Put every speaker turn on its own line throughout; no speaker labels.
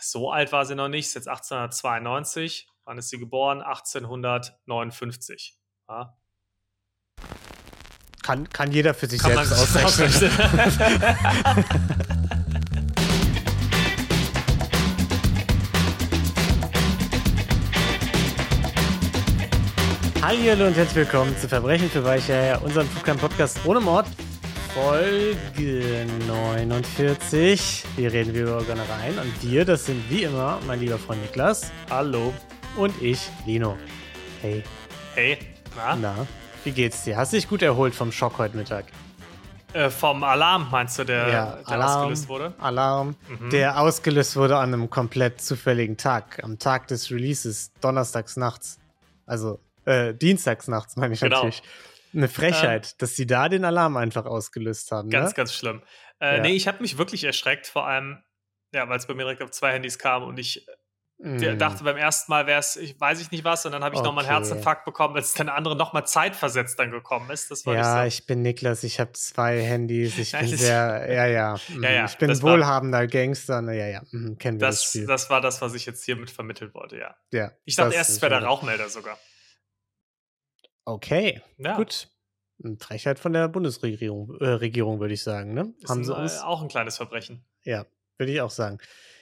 so alt war sie noch nicht, ist jetzt 1892. Wann ist sie geboren? 1859. Ja.
Kann, kann jeder für sich kann selbst ausrechnen. Hallo und herzlich willkommen zu Verbrechen für Weiche, unserem Flugkern-Podcast ohne Mord. Folge 49. Hier reden wir über Gönnereien und wir, das sind wie immer mein lieber Freund Niklas.
Hallo.
Und ich, Lino. Hey.
Hey.
Na? Na, wie geht's dir? Hast du dich gut erholt vom Schock heute Mittag?
Äh, vom Alarm meinst du, der,
ja,
der
Alarm,
ausgelöst wurde?
Alarm, mhm. der ausgelöst wurde an einem komplett zufälligen Tag, am Tag des Releases, donnerstags nachts. Also äh, dienstags nachts, meine ich genau. natürlich. Eine Frechheit, ähm, dass sie da den Alarm einfach ausgelöst haben.
Ganz,
ne?
ganz schlimm. Äh, ja. Nee, ich habe mich wirklich erschreckt, vor allem, ja, weil es bei mir direkt auf zwei Handys kam und ich mm. dachte beim ersten Mal wäre es, ich weiß ich nicht was, und dann habe ich okay. nochmal einen Herzinfarkt bekommen, als dann andere nochmal zeitversetzt dann gekommen ist. Das
war ja,
so.
ich bin Niklas, ich habe zwei Handys, ich bin sehr, ja, ja,
mm, ja, ja
ich bin wohlhabender war, Gangster, ne, ja, ja, mm, kennen wir
das,
das Spiel.
Das war das, was ich jetzt hiermit vermitteln wollte, ja.
Ja.
Ich dachte erst, es wäre der Rauchmelder sogar.
Okay, ja. gut. Frechheit von der Bundesregierung, äh, Regierung, würde ich sagen. Ne?
Ist Haben sie uns auch ein kleines Verbrechen.
Ja, würde ich auch sagen.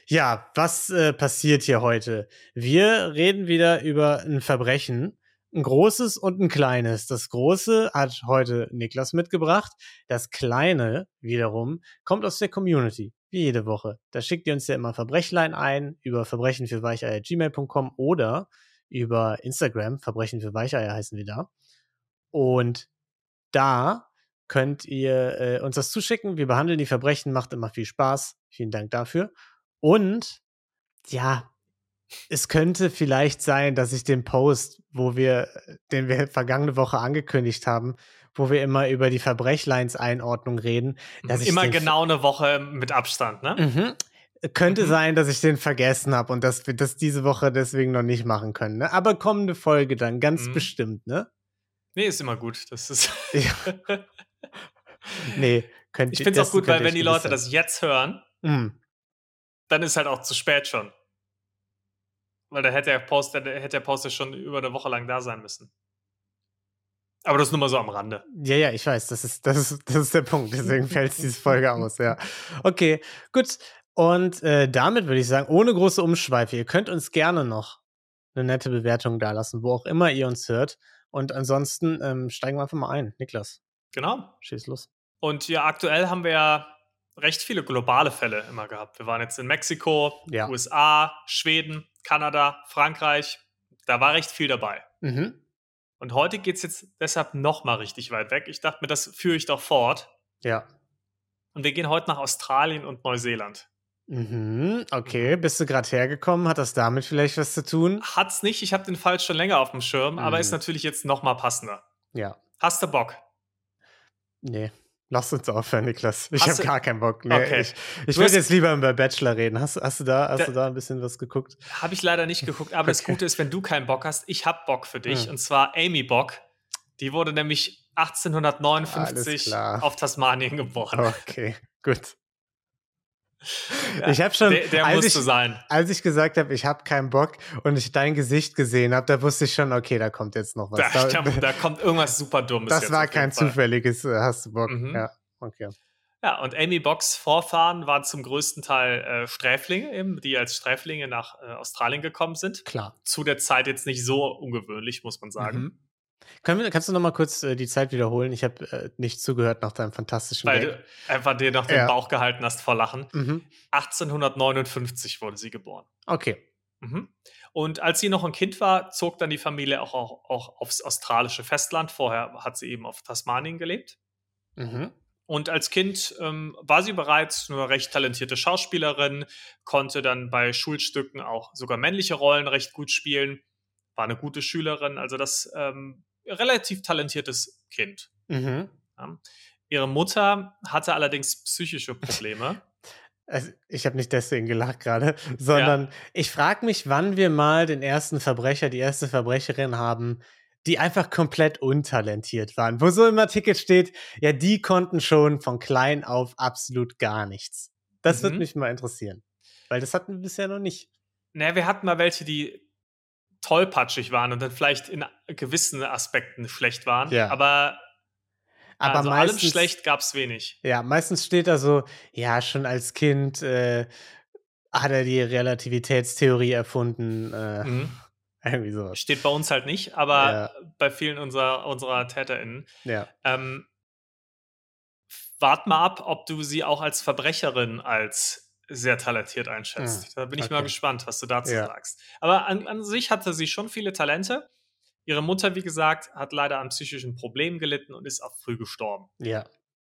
Ja, was äh, passiert hier heute? Wir reden wieder über ein Verbrechen, ein großes und ein kleines. Das große hat heute Niklas mitgebracht. Das kleine wiederum kommt aus der Community, wie jede Woche. Da schickt ihr uns ja immer Verbrechlein ein über verbrechen für gmail.com oder über Instagram, Verbrechen für Weicheier heißen wir da. Und da könnt ihr äh, uns das zuschicken. Wir behandeln die Verbrechen, macht immer viel Spaß. Vielen Dank dafür. Und ja, es könnte vielleicht sein, dass ich den Post, wo wir, den wir vergangene Woche angekündigt haben, wo wir immer über die Verbrechleins-Einordnung reden, dass
immer genau eine Woche mit Abstand, ne?
Mhm. Könnte mhm. sein, dass ich den vergessen habe und dass wir das diese Woche deswegen noch nicht machen können. Ne? Aber kommende Folge dann, ganz mhm. bestimmt, ne?
Nee, ist immer gut. Das ist.
ja. nee,
könnt Ich finde es auch gut, weil wenn die Leute sein. das jetzt hören,
mhm.
dann ist halt auch zu spät schon. Weil da hätte der Post, der, hätte der Post ja schon über eine Woche lang da sein müssen. Aber das ist nur mal so am Rande.
Ja, ja, ich weiß, das ist, das ist, das ist der Punkt. Deswegen fällt diese Folge aus, ja. Okay, gut. Und äh, damit würde ich sagen, ohne große Umschweife, ihr könnt uns gerne noch eine nette Bewertung dalassen, wo auch immer ihr uns hört. Und ansonsten ähm, steigen wir einfach mal ein. Niklas.
Genau.
Schieß los.
Und ja, aktuell haben wir ja recht viele globale Fälle immer gehabt. Wir waren jetzt in Mexiko, ja. USA, Schweden, Kanada, Frankreich. Da war recht viel dabei.
Mhm.
Und heute geht es jetzt deshalb noch mal richtig weit weg. Ich dachte mir, das führe ich doch fort.
Ja.
Und wir gehen heute nach Australien und Neuseeland.
Mhm, okay. Bist du gerade hergekommen? Hat das damit vielleicht was zu tun?
Hat's nicht. Ich habe den Fall schon länger auf dem Schirm, mhm. aber ist mhm. natürlich jetzt noch mal passender.
Ja.
Hast du Bock?
Nee. Lass uns aufhören, Niklas. Ich habe gar keinen Bock. Nee, okay. Ich, ich würde jetzt lieber über Bachelor reden. Hast, hast, du, da, hast da, du da ein bisschen was geguckt?
Habe ich leider nicht geguckt, aber okay. das Gute ist, wenn du keinen Bock hast, ich habe Bock für dich. Mhm. Und zwar Amy Bock. Die wurde nämlich 1859 auf Tasmanien geboren.
Okay, gut. Ja, ich habe schon,
der, der als, ich, sein.
als ich gesagt habe, ich habe keinen Bock und ich dein Gesicht gesehen habe, da wusste ich schon, okay, da kommt jetzt noch was.
Da, da, da kommt irgendwas super Dummes.
Das war kein zufälliges, äh, hast du Bock. Mhm. Ja, okay.
Ja, und Amy Bocks Vorfahren waren zum größten Teil äh, Sträflinge, eben, die als Sträflinge nach äh, Australien gekommen sind.
Klar.
Zu der Zeit jetzt nicht so ungewöhnlich, muss man sagen. Mhm.
Können kannst du noch mal kurz äh, die Zeit wiederholen? Ich habe äh, nicht zugehört nach deinem fantastischen
Weil Gag. du einfach dir noch den ja. Bauch gehalten hast vor Lachen.
Mhm.
1859 wurde sie geboren.
Okay.
Mhm. Und als sie noch ein Kind war, zog dann die Familie auch, auch, auch aufs australische Festland. Vorher hat sie eben auf Tasmanien gelebt.
Mhm.
Und als Kind ähm, war sie bereits eine recht talentierte Schauspielerin, konnte dann bei Schulstücken auch sogar männliche Rollen recht gut spielen, war eine gute Schülerin. Also das ähm, relativ talentiertes Kind.
Mhm.
Ja. Ihre Mutter hatte allerdings psychische Probleme.
Also ich habe nicht deswegen gelacht gerade, sondern ja. ich frage mich, wann wir mal den ersten Verbrecher, die erste Verbrecherin haben, die einfach komplett untalentiert waren. Wo so im Artikel steht, ja, die konnten schon von klein auf absolut gar nichts. Das mhm. würde mich mal interessieren. Weil das hatten wir bisher noch nicht.
Naja, wir hatten mal welche, die tollpatschig waren und dann vielleicht in gewissen Aspekten schlecht waren.
Ja.
Aber,
Aber
also
meistens,
allem schlecht gab es wenig.
Ja, meistens steht da so, ja, schon als Kind äh, hat er die Relativitätstheorie erfunden. Äh,
Mhm.
Irgendwie sowas.
Steht bei uns halt nicht, aber
Ja.
bei vielen unserer, unserer TäterInnen.
Ja.
Ähm, wart mal ab, ob du sie auch als Verbrecherin als sehr talentiert einschätzt.
Hm,
Da bin ich mal gespannt, was du dazu
Ja.
sagst. Aber an, an sich hatte sie schon viele Talente. Ihre Mutter, wie gesagt, hat leider an psychischen Problemen gelitten und ist auch früh gestorben.
Ja.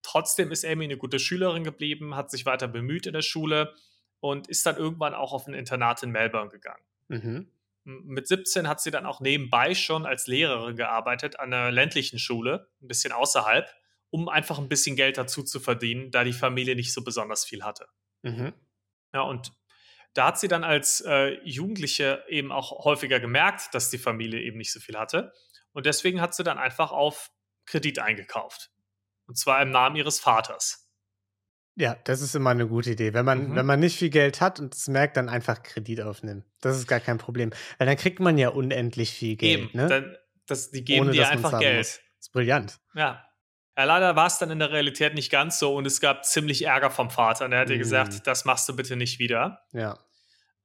Trotzdem ist Amy eine gute Schülerin geblieben, hat sich weiter bemüht in der Schule und ist dann irgendwann auch auf ein Internat in Melbourne gegangen.
Mhm.
Mit 17 hat sie dann auch nebenbei schon als Lehrerin gearbeitet an einer ländlichen Schule, ein bisschen außerhalb, um einfach ein bisschen Geld dazu zu verdienen, da die Familie nicht so besonders viel hatte.
Mhm.
Ja, und da hat sie dann als äh, Jugendliche eben auch häufiger gemerkt, dass die Familie eben nicht so viel hatte. Und deswegen hat sie dann einfach auf Kredit eingekauft. Und zwar im Namen ihres Vaters.
Ja, das ist immer eine gute Idee. Wenn man,
Mhm.
wenn man nicht viel Geld hat und es merkt, dann einfach Kredit aufnehmen. Das ist gar kein Problem. Weil dann kriegt man ja unendlich viel Geld.
eben,
ne?
dann, das, die geben
Ohne,
dir einfach Geld.
muss. Das ist brillant.
Ja. Ja leider war es dann in der Realität nicht ganz so und es gab ziemlich Ärger vom Vater. Und er hat
Mhm.
gesagt, das machst du bitte nicht wieder.
Ja.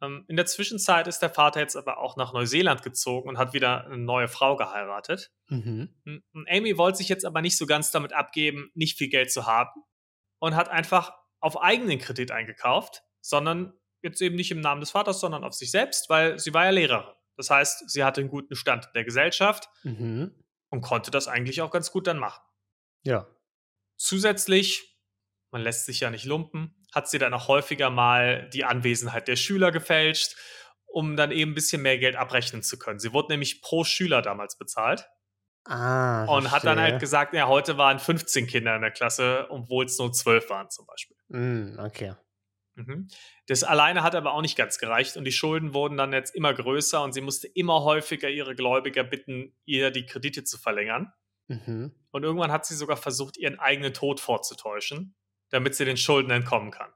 Ähm, in der Zwischenzeit ist der Vater jetzt aber auch nach Neuseeland gezogen und hat wieder eine neue Frau geheiratet.
Mhm.
Und Amy wollte sich jetzt aber nicht so ganz damit abgeben, nicht viel Geld zu haben und hat einfach auf eigenen Kredit eingekauft, sondern jetzt eben nicht im Namen des Vaters, sondern auf sich selbst, weil sie war ja Lehrerin. Das heißt, sie hatte einen guten Stand in der Gesellschaft
Mhm.
und konnte das eigentlich auch ganz gut dann machen.
Ja.
Zusätzlich, man lässt sich ja nicht lumpen, hat sie dann auch häufiger mal die Anwesenheit der Schüler gefälscht, um dann eben ein bisschen mehr Geld abrechnen zu können. Sie wurde nämlich pro Schüler damals bezahlt
Ah.
und hat dann halt gesagt, ja, heute waren 15 Kinder in der Klasse, obwohl es nur 12 waren zum Beispiel.
Mm, okay.
Mhm. Das alleine hat aber auch nicht ganz gereicht und die Schulden wurden dann jetzt immer größer und sie musste immer häufiger ihre Gläubiger bitten, ihr die Kredite zu verlängern.
Mhm.
Und irgendwann hat sie sogar versucht, ihren eigenen Tod vorzutäuschen, damit sie den Schulden entkommen kann.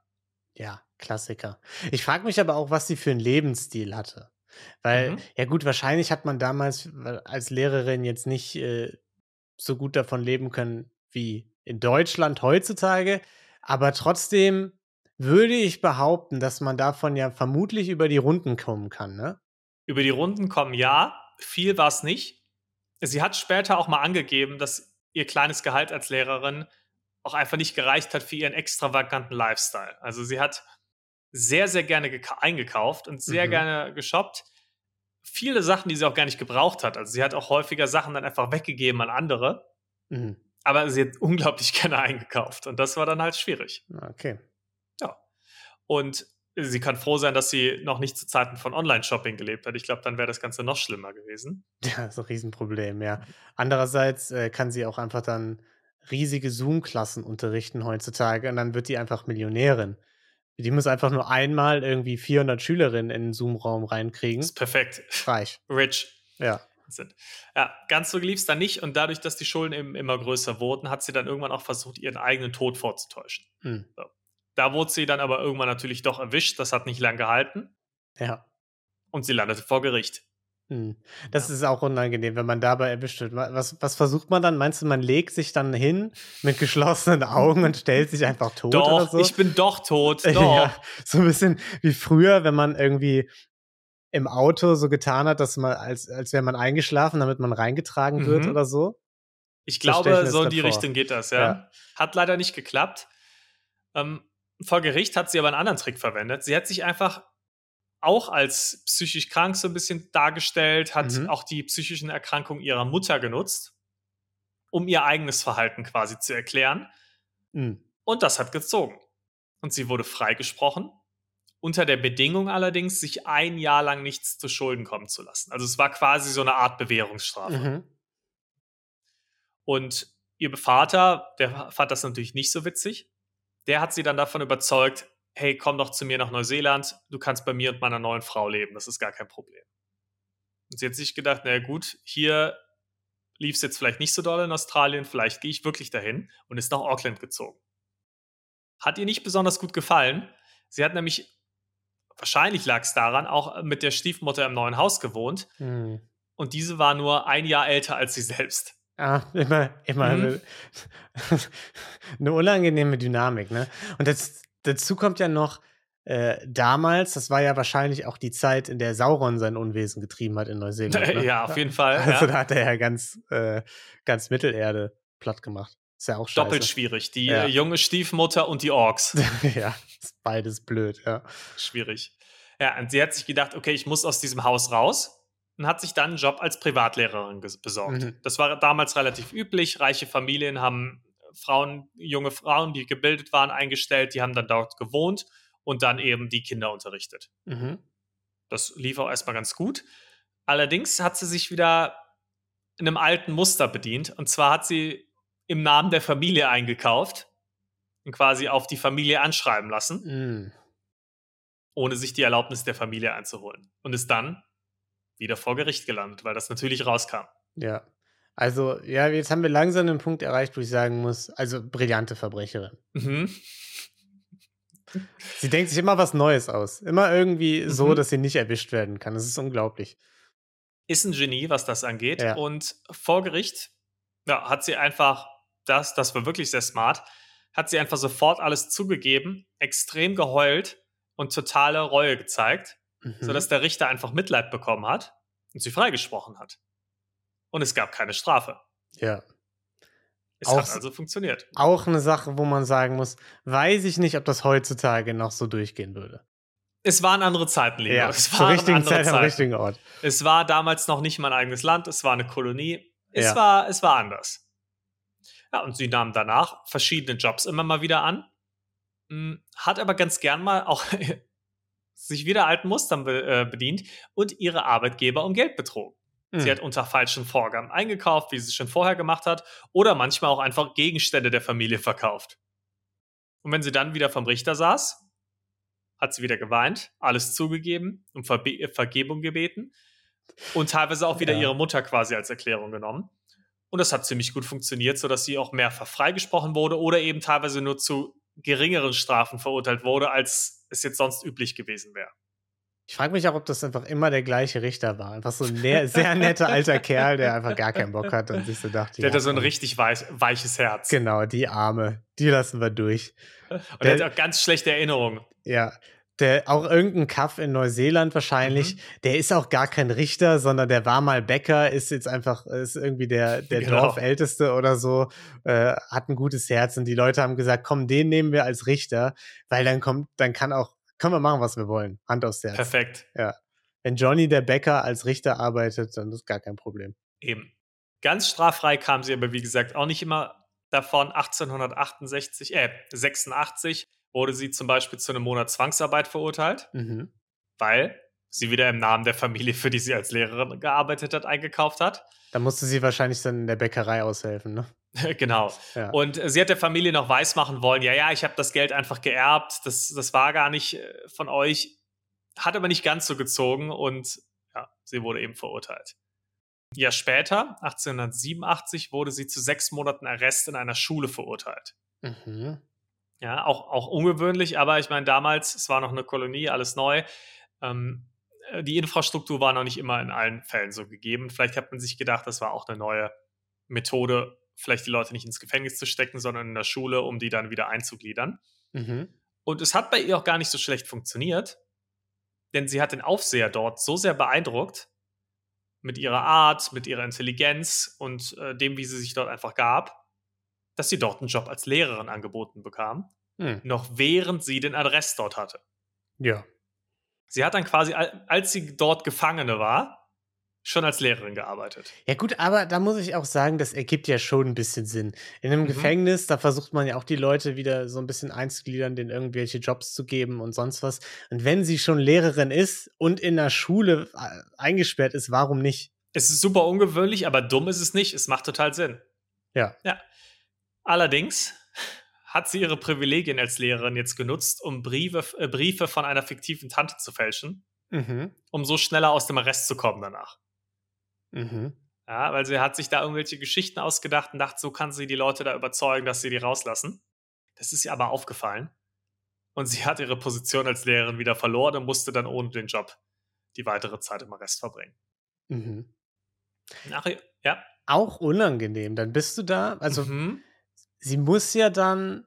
Ja, Klassiker. Ich frage mich aber auch, was sie für einen Lebensstil hatte. Weil,
Mhm.
ja gut, wahrscheinlich hat man damals als Lehrerin jetzt nicht äh, so gut davon leben können wie in Deutschland heutzutage. Aber trotzdem würde ich behaupten, dass man davon ja vermutlich über die Runden kommen kann, ne?
Über die Runden kommen ja, viel war es nicht. Sie hat später auch mal angegeben, dass ihr kleines Gehalt als Lehrerin auch einfach nicht gereicht hat für ihren extravaganten Lifestyle. Also sie hat sehr, sehr gerne geka- eingekauft und sehr
Mhm.
gerne geshoppt. Viele Sachen, die sie auch gar nicht gebraucht hat. Also sie hat auch häufiger Sachen dann einfach weggegeben an andere,
Mhm.
aber sie hat unglaublich gerne eingekauft und das war dann halt schwierig.
Okay.
Ja. Und sie kann froh sein, dass sie noch nicht zu Zeiten von Online-Shopping gelebt hat. Ich glaube, dann wäre das Ganze noch schlimmer gewesen.
Ja, das ist ein Riesenproblem, ja. Andererseits äh, kann sie auch einfach dann riesige Zoom-Klassen unterrichten heutzutage und dann wird die einfach Millionärin. Die muss einfach nur einmal irgendwie 400 Schülerinnen in den Zoom-Raum reinkriegen.
ist perfekt.
Reich.
Rich
Ja.
sind. Ja, ganz so lief es dann nicht. Und dadurch, dass die Schulden eben immer größer wurden, hat sie dann irgendwann auch versucht, ihren eigenen Tod vorzutäuschen.
Hm.
Da wurde sie dann aber irgendwann natürlich doch erwischt. Das hat nicht lang gehalten.
Ja.
Und sie landete vor Gericht.
Hm. Das
Ja.
ist auch unangenehm, wenn man dabei erwischt wird. Wa- Was, was versucht man dann? Meinst du, man legt sich dann hin mit geschlossenen Augen und stellt sich einfach tot oder
Doch,
so?
ich bin doch tot. Doch.
Ja, so ein bisschen wie früher, wenn man irgendwie im Auto so getan hat, dass man, als, als wäre man eingeschlafen, damit man reingetragen wird
Mhm.
oder so.
Ich glaube, so in die
vor.
Richtung geht das, ja.
Ja.
Hat leider nicht geklappt. Ähm, vor Gericht hat sie aber einen anderen Trick verwendet. Sie hat sich einfach auch als psychisch krank so ein bisschen dargestellt, hat
Mhm.
auch die psychischen Erkrankungen ihrer Mutter genutzt, um ihr eigenes Verhalten quasi zu erklären.
Hm.
Und das hat gezogen. Und sie wurde freigesprochen, unter der Bedingung allerdings, sich ein Jahr lang nichts zu Schulden kommen zu lassen. Also es war quasi so eine Art Bewährungsstrafe.
Mhm.
Und ihr Vater, der fand das natürlich nicht so witzig. Der hat sie dann davon überzeugt, hey, komm doch zu mir nach Neuseeland, du kannst bei mir und meiner neuen Frau leben, das ist gar kein Problem. Und sie hat sich gedacht, naja gut, hier lief es jetzt vielleicht nicht so doll in Australien, vielleicht gehe ich wirklich dahin und ist nach Auckland gezogen. Hat ihr nicht besonders gut gefallen. Sie hat nämlich wahrscheinlich lag es daran, auch mit der Stiefmutter im neuen Haus gewohnt.
Hm.
Und diese war nur ein Jahr älter als sie selbst.
Ah, immer, immer
Mhm.
eine, eine unangenehme Dynamik, ne? Und das, dazu kommt ja noch, äh, damals, das war ja wahrscheinlich auch die Zeit, in der Sauron sein Unwesen getrieben hat in Neuseeland. Ne?
ja, auf jeden Fall.
Also
ja.
da hat er ja ganz, äh, ganz Mittelerde platt gemacht. Ist ja auch scheiße.
Doppelt schwierig. Die
Ja.
äh, junge Stiefmutter und die Orks.
ja, ist beides blöd, ja.
schwierig. Ja, und sie hat sich gedacht, okay, ich muss aus diesem Haus raus und hat sich dann einen Job als Privatlehrerin besorgt.
Mhm.
Das war damals relativ üblich. Reiche Familien haben Frauen, junge Frauen, die gebildet waren, eingestellt, die haben dann dort gewohnt und dann eben die Kinder unterrichtet.
Mhm.
Das lief auch erstmal ganz gut. Allerdings hat sie sich wieder in einem alten Muster bedient. Und zwar hat sie im Namen der Familie eingekauft und quasi auf die Familie anschreiben lassen,
Mm.
ohne sich die Erlaubnis der Familie einzuholen. Und ist dann wieder vor Gericht gelandet, weil das natürlich rauskam.
Ja. Also, ja, jetzt haben wir langsam den Punkt erreicht, wo ich sagen muss, also brillante Verbrecherin.
Mhm.
Sie denkt sich immer was Neues aus. Immer irgendwie so,
Mhm.
dass sie nicht erwischt werden kann. Das ist unglaublich.
Ist ein Genie, was das angeht.
Ja.
Und vor Gericht ja, hat sie einfach das, das war wirklich sehr smart, hat sie einfach sofort alles zugegeben, extrem geheult und totale Reue gezeigt.
Mhm.
sodass der Richter einfach Mitleid bekommen hat und sie freigesprochen hat. Und es gab keine Strafe.
ja.
Es
Auch
hat also funktioniert.
Auch eine Sache, wo man sagen muss, weiß ich nicht, ob das heutzutage noch so durchgehen würde.
Es waren andere Zeiten, Leo.
Ja,
es
zur richtigen Zeit am
Zeiten.
richtigen Ort.
Es war damals noch nicht mein eigenes Land, es war eine Kolonie. Es,
Ja.
war, es war anders. Ja, und sie nahm danach verschiedene Jobs immer mal wieder an, mh, hat aber ganz gern mal auch sich wieder alten Mustern be äh, bedient und ihre Arbeitgeber um Geld betrogen. Sie
Mhm.
hat unter falschen Vorgaben eingekauft, wie sie es schon vorher gemacht hat, oder manchmal auch einfach Gegenstände der Familie verkauft. Und wenn sie dann wieder vom Richter saß, hat sie wieder geweint, alles zugegeben, um Verbe äh, Vergebung gebeten und teilweise auch wieder
Ja.
ihre Mutter quasi als Erklärung genommen. Und das hat ziemlich gut funktioniert, sodass sie auch mehrfach freigesprochen wurde oder eben teilweise nur zu geringeren Strafen verurteilt wurde, als es jetzt sonst üblich gewesen wäre.
Ich frage mich auch, ob das einfach immer der gleiche Richter war. Einfach so ein ne sehr netter alter Kerl, der einfach gar keinen Bock hat und sich so dachte,
Der hatte so ein richtig weich, weiches Herz.
Genau, die Arme, die lassen wir durch.
Und
Der-
er hat auch ganz schlechte Erinnerungen.
Ja. Der, auch irgendein Kaff in Neuseeland wahrscheinlich,
Mhm.
der ist auch gar kein Richter, sondern der war mal Bäcker, ist jetzt einfach, ist irgendwie der, der
Genau.
Dorfälteste oder so, äh, hat ein gutes Herz und die Leute haben gesagt, komm, den nehmen wir als Richter, weil dann kommt, dann kann auch, können wir machen, was wir wollen. Hand aufs Herz.
Perfekt.
Wenn Johnny der Bäcker als Richter arbeitet, dann ist gar kein Problem.
Eben. Ganz straffrei kam sie aber, wie gesagt, auch nicht immer davon. 1868, äh, 86 wurde sie zum Beispiel zu einem Monat Zwangsarbeit verurteilt,
Mhm.
weil sie wieder im Namen der Familie, für die sie als Lehrerin gearbeitet hat, eingekauft hat.
Da musste sie wahrscheinlich dann in der Bäckerei aushelfen, ne?
genau.
Ja.
Und äh, sie hat der Familie noch weismachen wollen, ja, ja, ich habe das Geld einfach geerbt, das, das war gar nicht äh, von euch, hat aber nicht ganz so gezogen und ja, sie wurde eben verurteilt. Ein Jahr später, 1887, wurde sie zu sechs Monaten Arrest in einer Schule verurteilt.
mhm.
Ja, auch, auch ungewöhnlich, aber ich meine, damals, es war noch eine Kolonie, alles neu. Ähm, äh, die Infrastruktur war noch nicht immer in allen Fällen so gegeben. Vielleicht hat man sich gedacht, das war auch eine neue Methode, vielleicht die Leute nicht ins Gefängnis zu stecken, sondern in der Schule, um die dann wieder einzugliedern.
Mhm.
Und es hat bei ihr auch gar nicht so schlecht funktioniert, denn sie hat den Aufseher dort so sehr beeindruckt mit ihrer Art, mit ihrer Intelligenz und äh, dem, wie sie sich dort einfach gab, dass sie dort einen Job als Lehrerin angeboten bekam,
Hm.
noch während sie den Arrest dort hatte.
Ja.
Sie hat dann quasi, al- als sie dort Gefangene war, schon als Lehrerin gearbeitet.
Ja, gut, aber da muss ich auch sagen, das ergibt ja schon ein bisschen Sinn. In einem
Mhm.
Gefängnis, da versucht man ja auch die Leute wieder so ein bisschen einzugliedern, denen irgendwelche Jobs zu geben und sonst was. Und wenn sie schon Lehrerin ist und in der Schule äh, eingesperrt ist, warum nicht?
Es ist super ungewöhnlich, aber dumm ist es nicht. Es macht total Sinn.
Ja.
Ja. Allerdings hat sie ihre Privilegien als Lehrerin jetzt genutzt, um Briefe, äh, Briefe von einer fiktiven Tante zu fälschen,
Mhm.
um so schneller aus dem Arrest zu kommen danach.
Mhm.
Ja, weil sie hat sich da irgendwelche Geschichten ausgedacht und dachte, so kann sie die Leute da überzeugen, dass sie die rauslassen. Das ist ihr aber aufgefallen. und sie hat ihre Position als Lehrerin wieder verloren und musste dann ohne den Job die weitere Zeit im Arrest verbringen.
Mhm.
Ach, ja.
Auch unangenehm. Dann bist du da. Also,
Mhm.
Sie muss ja dann.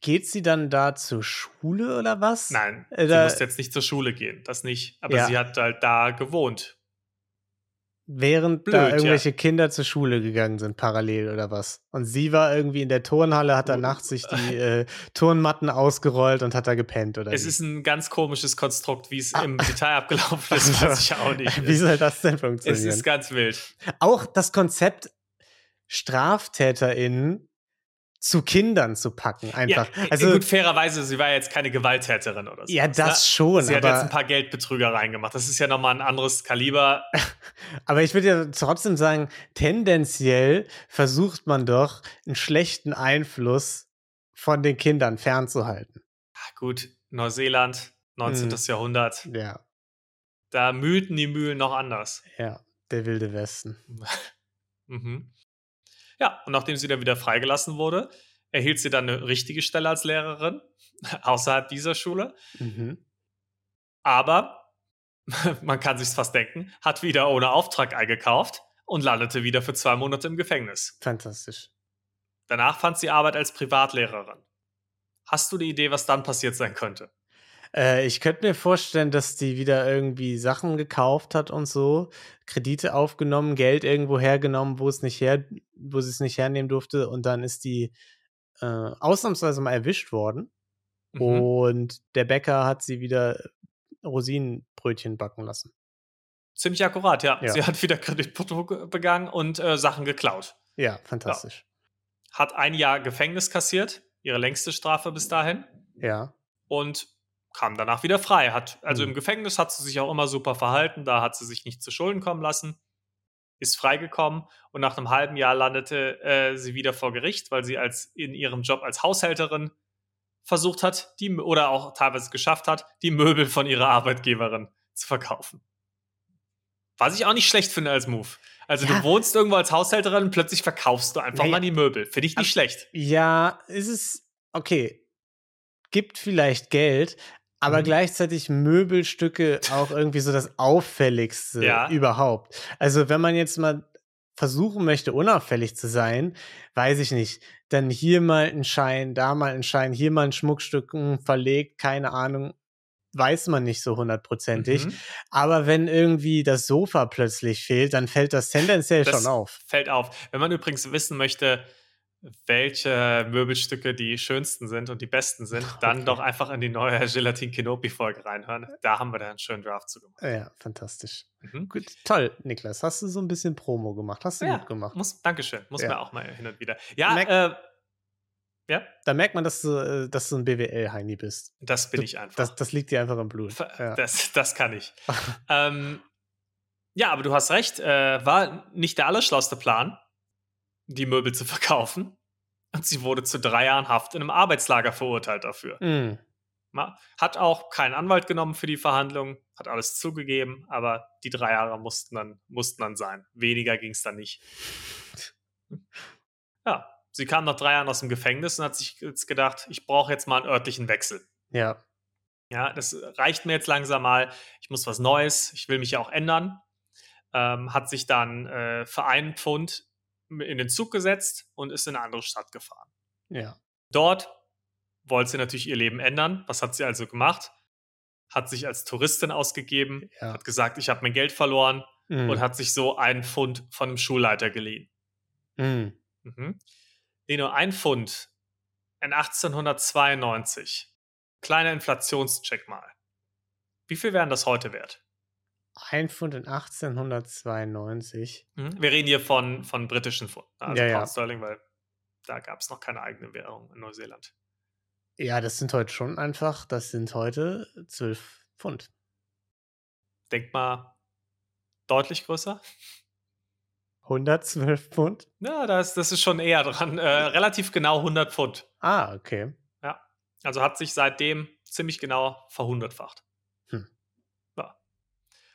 Geht sie dann da zur Schule oder was?
Nein,
Äh,
sie musste jetzt nicht zur Schule gehen, das nicht. Aber
Ja.
sie hat halt da gewohnt.
Während
Blöd,
da
ja.
irgendwelche Kinder zur Schule gegangen sind, parallel oder was. Und sie war irgendwie in der Turnhalle, hat da
Oh.
nachts sich die äh, Turnmatten ausgerollt und hat da gepennt oder
Es
wie?
ist ein ganz komisches Konstrukt, wie es
Ah.
im Detail abgelaufen ist, weiß ich auch nicht.
Wie soll das denn
es
funktionieren?
ist ganz wild.
Auch das Konzept, StraftäterInnen zu Kindern zu packen, einfach.
Ja,
also,
gut, fairerweise, sie war jetzt keine Gewalttäterin oder so.
ja, das schon,
Sie hat jetzt ein paar Geldbetrügereien gemacht. Das ist ja nochmal ein anderes Kaliber.
aber ich würde ja trotzdem sagen, tendenziell versucht man doch, einen schlechten Einfluss von den Kindern fernzuhalten.
Ah, gut, Neuseeland, 19.
Hm.
Jahrhundert.
Ja,
Da mühlten die Mühlen noch anders.
ja, der wilde Westen.
Mhm. Ja, und nachdem sie dann wieder freigelassen wurde, erhielt sie dann eine richtige Stelle als Lehrerin außerhalb dieser Schule.
Mhm.
Aber man kann sich's fast denken, hat wieder ohne Auftrag eingekauft und landete wieder für zwei Monate im Gefängnis.
Fantastisch.
Danach fand sie Arbeit als Privatlehrerin. Hast du die Idee, was dann passiert sein könnte?
Äh, ich könnte mir vorstellen, dass die wieder irgendwie Sachen gekauft hat und so, Kredite aufgenommen, Geld irgendwo hergenommen, wo es nicht her, wo sie es nicht hernehmen durfte, und dann ist die äh, ausnahmsweise mal erwischt worden.
Mhm.
Und der Bäcker hat sie wieder Rosinenbrötchen backen lassen.
Ziemlich akkurat, ja.
Ja.
Sie hat wieder Kreditbetrug begangen und äh, Sachen geklaut.
Ja, fantastisch.
Hat ein Jahr Gefängnis kassiert, ihre längste Strafe bis dahin,
Ja.
und kam danach wieder frei. Hat, also
Mhm.
im Gefängnis hat sie sich auch immer super verhalten, da hat sie sich nicht zu Schulden kommen lassen, ist freigekommen und nach einem halben Jahr landete äh, sie wieder vor Gericht, weil sie als in ihrem Job als Haushälterin versucht hat, die oder auch teilweise geschafft hat, die Möbel von ihrer Arbeitgeberin zu verkaufen. Was ich auch nicht schlecht finde als Move. Also
Ja.
du wohnst irgendwo als Haushälterin und plötzlich verkaufst du einfach
Naja.
mal die Möbel. Finde ich nicht schlecht.
Ja, ist es, okay, gibt vielleicht Geld, aber
Mhm.
gleichzeitig Möbelstücke auch irgendwie so das Auffälligste
Ja.
überhaupt. Also, wenn man jetzt mal versuchen möchte, unauffällig zu sein, weiß ich nicht, dann hier mal ein Schein, da mal ein Schein, hier mal ein Schmuckstück hm, verlegt, keine Ahnung, weiß man nicht so hundertprozentig.
Mhm.
Aber wenn irgendwie das Sofa plötzlich fehlt, dann fällt das tendenziell
Das
schon auf.
Fällt auf. Wenn man übrigens wissen möchte, welche Möbelstücke die schönsten sind und die besten sind, dann
Okay.
doch einfach in die neue Gelatin Kenobi Folge reinhören. Da haben wir da einen schönen Draft zu gemacht.
Ja, fantastisch.
Mhm.
Gut, toll, Niklas. Hast du so ein bisschen Promo gemacht? Hast du
Ja,
gut gemacht.
Muss, Dankeschön. Muss
Ja.
man auch mal hin und wieder. Ja,
Merk-
äh, ja,
Da merkt man, dass du, äh, dass du ein BWL-Heini bist.
das bin
Du-
ich einfach.
Das, das liegt dir einfach im Blut. Ja.
Das, das kann ich. ähm, ja, aber du hast recht. Äh, war nicht der allerschlauste Plan, die Möbel zu verkaufen. Und sie wurde zu drei Jahren Haft in einem Arbeitslager verurteilt dafür. Ma- Hat auch keinen Anwalt genommen für die Verhandlung, hat alles zugegeben, aber die drei Jahre mussten dann, mussten dann sein. Weniger ging es dann nicht. Ja, sie kam nach drei Jahren aus dem Gefängnis und hat sich jetzt gedacht, ich brauche jetzt mal einen örtlichen Wechsel.
ja.
Ja, das reicht mir jetzt langsam mal. Ich muss was Neues. Ich will mich ja auch ändern. Ähm, hat sich dann äh, für einen Pfund in den Zug gesetzt und ist in eine andere Stadt gefahren.
Ja.
Dort wollte sie natürlich ihr Leben ändern. Was hat sie also gemacht? Hat sich als Touristin ausgegeben,
Ja.
hat gesagt, ich habe mein Geld verloren
Mm,
und hat sich so einen Pfund von einem Schulleiter geliehen.
mm.
Mhm. Nee, nur ein Pfund in 1892. Kleiner Inflationscheck mal. Wie viel wären das heute wert?
Ein Pfund in 1892.
Mhm. Wir reden hier von, von britischen Pfund, also
Ja, ja.
Pound Sterling, weil da gab es noch keine eigene Währung in Neuseeland.
Ja, das sind heute schon einfach, das sind heute 12 Pfund.
Denk mal, deutlich größer.
112 Pfund?
Ja, das, das ist schon eher dran. Äh, relativ genau 100 Pfund.
Ah, okay.
Also hat sich seitdem ziemlich genau verhundertfacht.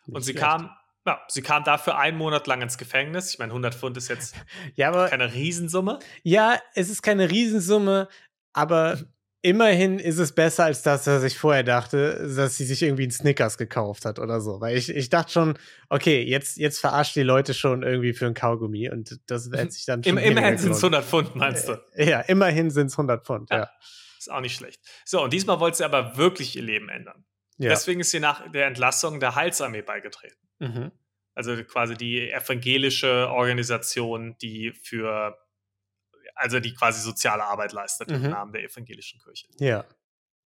Nicht
Und sie
schlecht.
kam, ja, sie kam dafür einen Monat lang ins Gefängnis. Ich meine, 100 Pfund ist jetzt
Ja, aber
keine Riesensumme.
ja, es ist keine Riesensumme, aber immerhin ist es besser als das, was ich vorher dachte, dass sie sich irgendwie einen Snickers gekauft hat oder so. Weil ich, ich dachte schon, okay, jetzt, jetzt verarscht die Leute schon irgendwie für ein Kaugummi und das wird sich dann schon.
immerhin sind es 100 Pfund, meinst du?
Äh, ja, immerhin sind es 100 Pfund, ja. ja.
Ist auch nicht schlecht. So, und diesmal wollte sie aber wirklich ihr Leben ändern. Ja. Deswegen ist sie nach der Entlassung der Heilsarmee beigetreten. Mhm. Also quasi die evangelische Organisation, die für also die quasi soziale Arbeit leistet mhm. im Namen der evangelischen Kirche.
Ja.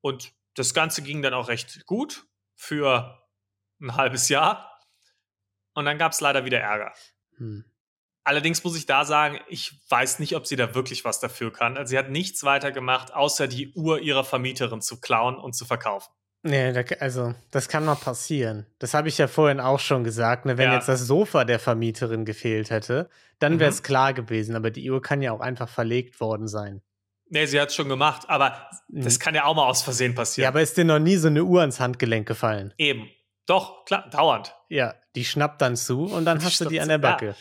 Und das Ganze ging dann auch recht gut für ein halbes Jahr. Und dann gab es leider wieder Ärger. Hm. Allerdings muss ich da sagen, ich weiß nicht, ob sie da wirklich was dafür kann. Also sie hat nichts weiter gemacht, außer die Uhr ihrer Vermieterin zu klauen und zu verkaufen.
Nee, also das kann mal passieren. Das habe ich ja vorhin auch schon gesagt. Ne? Wenn ja. jetzt das Sofa der Vermieterin gefehlt hätte, dann wäre es mhm. klar gewesen. Aber die Uhr kann ja auch einfach verlegt worden sein.
Nee, sie hat es schon gemacht, aber mhm. das kann ja auch mal aus Versehen passieren.
Ja, aber ist dir noch nie so eine Uhr ans Handgelenk gefallen?
Eben. Doch, klar, dauernd.
Ja, die schnappt dann zu und dann die hast du die an der Backe. Ja.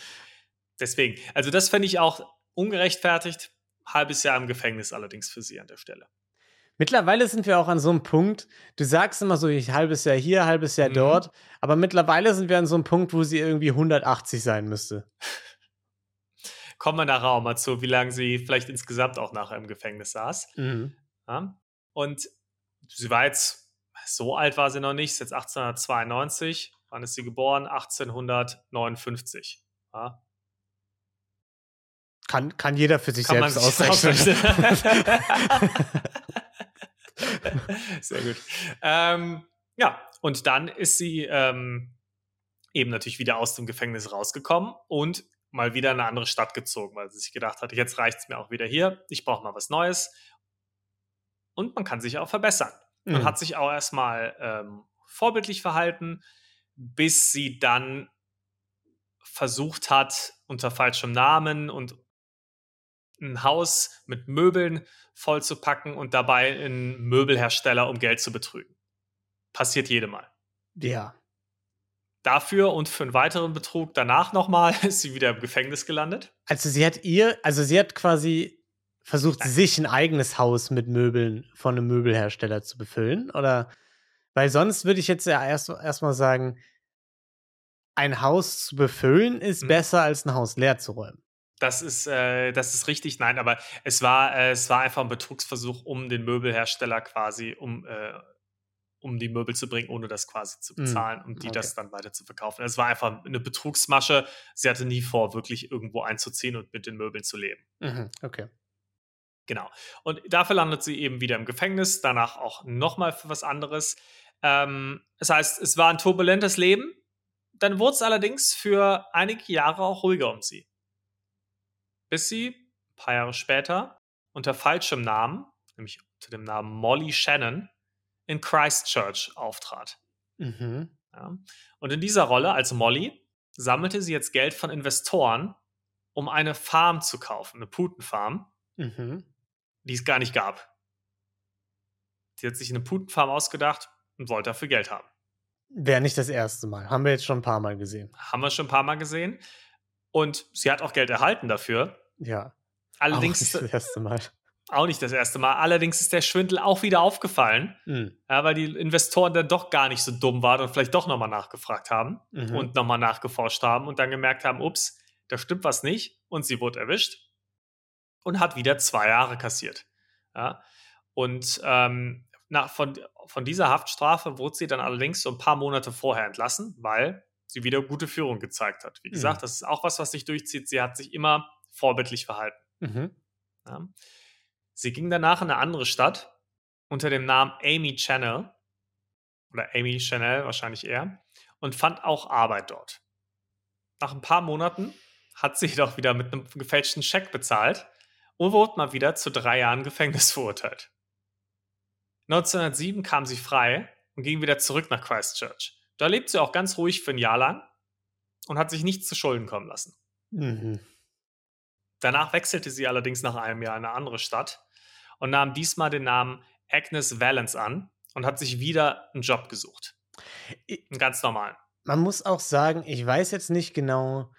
Deswegen, also das fände ich auch ungerechtfertigt. Halbes Jahr im Gefängnis allerdings für sie an der Stelle.
Mittlerweile sind wir auch an so einem Punkt, du sagst immer so, ich halbes Jahr hier, halbes Jahr mhm. dort, aber mittlerweile sind wir an so einem Punkt, wo sie irgendwie 180 sein müsste.
Kommen wir nachher auch mal zu, wie lange sie vielleicht insgesamt auch nachher im Gefängnis saß. Mhm. Ja? Und sie war jetzt, so alt war sie noch nicht, ist jetzt 1892. Wann ist sie geboren? 1859. Ja?
Kann, kann jeder für sich kann selbst ausrechnen.
Sehr gut. Ähm, ja, und dann ist sie ähm, eben natürlich wieder aus dem Gefängnis rausgekommen und mal wieder in eine andere Stadt gezogen, weil sie sich gedacht hat, jetzt reicht es mir auch wieder hier, ich brauche mal was Neues. Und man kann sich auch verbessern. Mhm. Man hat sich auch erstmal ähm, vorbildlich verhalten, bis sie dann versucht hat, unter falschem Namen und ein Haus mit Möbeln vollzupacken und dabei einen Möbelhersteller um Geld zu betrügen. Passiert jedem Mal.
Ja.
Dafür und für einen weiteren Betrug danach nochmal ist sie wieder im Gefängnis gelandet.
Also sie hat ihr, also sie hat quasi versucht, Nein. sich ein eigenes Haus mit Möbeln von einem Möbelhersteller zu befüllen, oder? Weil sonst würde ich jetzt ja erst erstmal sagen, ein Haus zu befüllen ist hm. besser als ein Haus leer zu räumen.
Das ist, äh, das ist richtig, nein, aber es war, äh, es war einfach ein Betrugsversuch, um den Möbelhersteller quasi, um, äh, um die Möbel zu bringen, ohne das quasi zu hm, bezahlen und die okay. das dann weiter zu verkaufen. Es war einfach eine Betrugsmasche. Sie hatte nie vor, wirklich irgendwo einzuziehen und mit den Möbeln zu leben.
Mhm, okay.
Genau. Und dafür landet sie eben wieder im Gefängnis, danach auch nochmal für was anderes. Ähm, das heißt, es war ein turbulentes Leben. Dann wurde es allerdings für einige Jahre auch ruhiger um sie bis sie ein paar Jahre später unter falschem Namen, nämlich unter dem Namen Molly Shannon, in Christchurch auftrat. Mhm. Ja. Und in dieser Rolle als Molly sammelte sie jetzt Geld von Investoren, um eine Farm zu kaufen, eine Putenfarm, mhm. die es gar nicht gab. Sie hat sich eine Putenfarm ausgedacht und wollte dafür Geld haben.
Wäre nicht das erste Mal. Haben wir jetzt schon ein paar Mal gesehen.
Haben wir schon ein paar Mal gesehen. Und sie hat auch Geld erhalten dafür.
Ja.
Allerdings.
Auch nicht das erste Mal.
Auch nicht das erste Mal. Allerdings ist der Schwindel auch wieder aufgefallen, mhm. ja, weil die Investoren dann doch gar nicht so dumm waren und vielleicht doch nochmal nachgefragt haben mhm. und nochmal nachgeforscht haben und dann gemerkt haben, ups, da stimmt was nicht. Und sie wurde erwischt und hat wieder zwei Jahre kassiert. Ja. Und ähm, nach, von, von dieser Haftstrafe wurde sie dann allerdings so ein paar Monate vorher entlassen, weil sie wieder gute Führung gezeigt hat. Wie gesagt, mhm. das ist auch was, was sich durchzieht. Sie hat sich immer vorbildlich verhalten. Mhm. Ja. Sie ging danach in eine andere Stadt unter dem Namen Amy Channel oder Amy Chanel wahrscheinlich eher und fand auch Arbeit dort. Nach ein paar Monaten hat sie jedoch wieder mit einem gefälschten Scheck bezahlt und wurde mal wieder zu drei Jahren Gefängnis verurteilt. 1907 kam sie frei und ging wieder zurück nach Christchurch. Da lebt sie auch ganz ruhig für ein Jahr lang und hat sich nichts zu Schulden kommen lassen. Mhm. Danach wechselte sie allerdings nach einem Jahr in eine andere Stadt und nahm diesmal den Namen Agnes Valence an und hat sich wieder einen Job gesucht. Einen ganz normalen.
Man muss auch sagen, ich weiß jetzt nicht genau,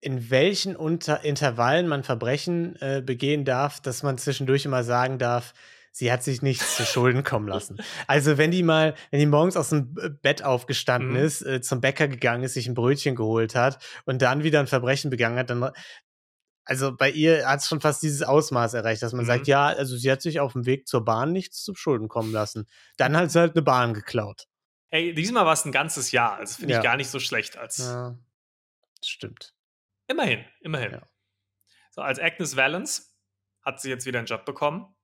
in welchen Unter Intervallen man Verbrechen äh, begehen darf, dass man zwischendurch immer sagen darf, sie hat sich nichts zu Schulden kommen lassen. Also wenn die mal, wenn die morgens aus dem Bett aufgestanden mhm. ist, äh, zum Bäcker gegangen ist, sich ein Brötchen geholt hat und dann wieder ein Verbrechen begangen hat, dann also bei ihr hat es schon fast dieses Ausmaß erreicht, dass man mhm. sagt, ja, also sie hat sich auf dem Weg zur Bahn nichts zu Schulden kommen lassen. Dann hat sie halt eine Bahn geklaut.
Hey, diesmal war es ein ganzes Jahr. Also finde ja. ich gar nicht so schlecht als.
Ja, stimmt.
Immerhin, immerhin. Ja. So, als Agnes Valence hat sie jetzt wieder einen Job bekommen.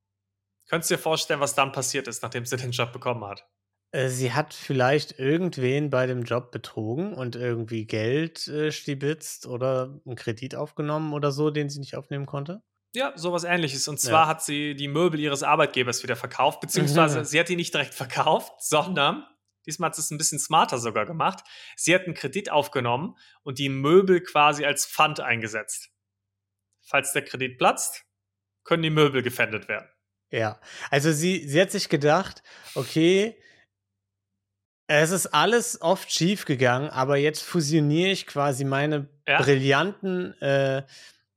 Könntest du dir vorstellen, was dann passiert ist, nachdem sie den Job bekommen hat?
Äh, sie hat vielleicht irgendwen bei dem Job betrogen und irgendwie Geld äh, stibitzt oder einen Kredit aufgenommen oder so, den sie nicht aufnehmen konnte?
Ja, sowas ähnliches. Und zwar ja. hat sie die Möbel ihres Arbeitgebers wieder verkauft, beziehungsweise mhm. sie hat die nicht direkt verkauft, sondern diesmal hat sie es ein bisschen smarter sogar gemacht. Sie hat einen Kredit aufgenommen und die Möbel quasi als Pfand eingesetzt. Falls der Kredit platzt, können die Möbel gefändet werden.
Ja, also sie, sie hat sich gedacht, okay, es ist alles oft schief gegangen, aber jetzt fusioniere ich quasi meine ja. brillanten, äh,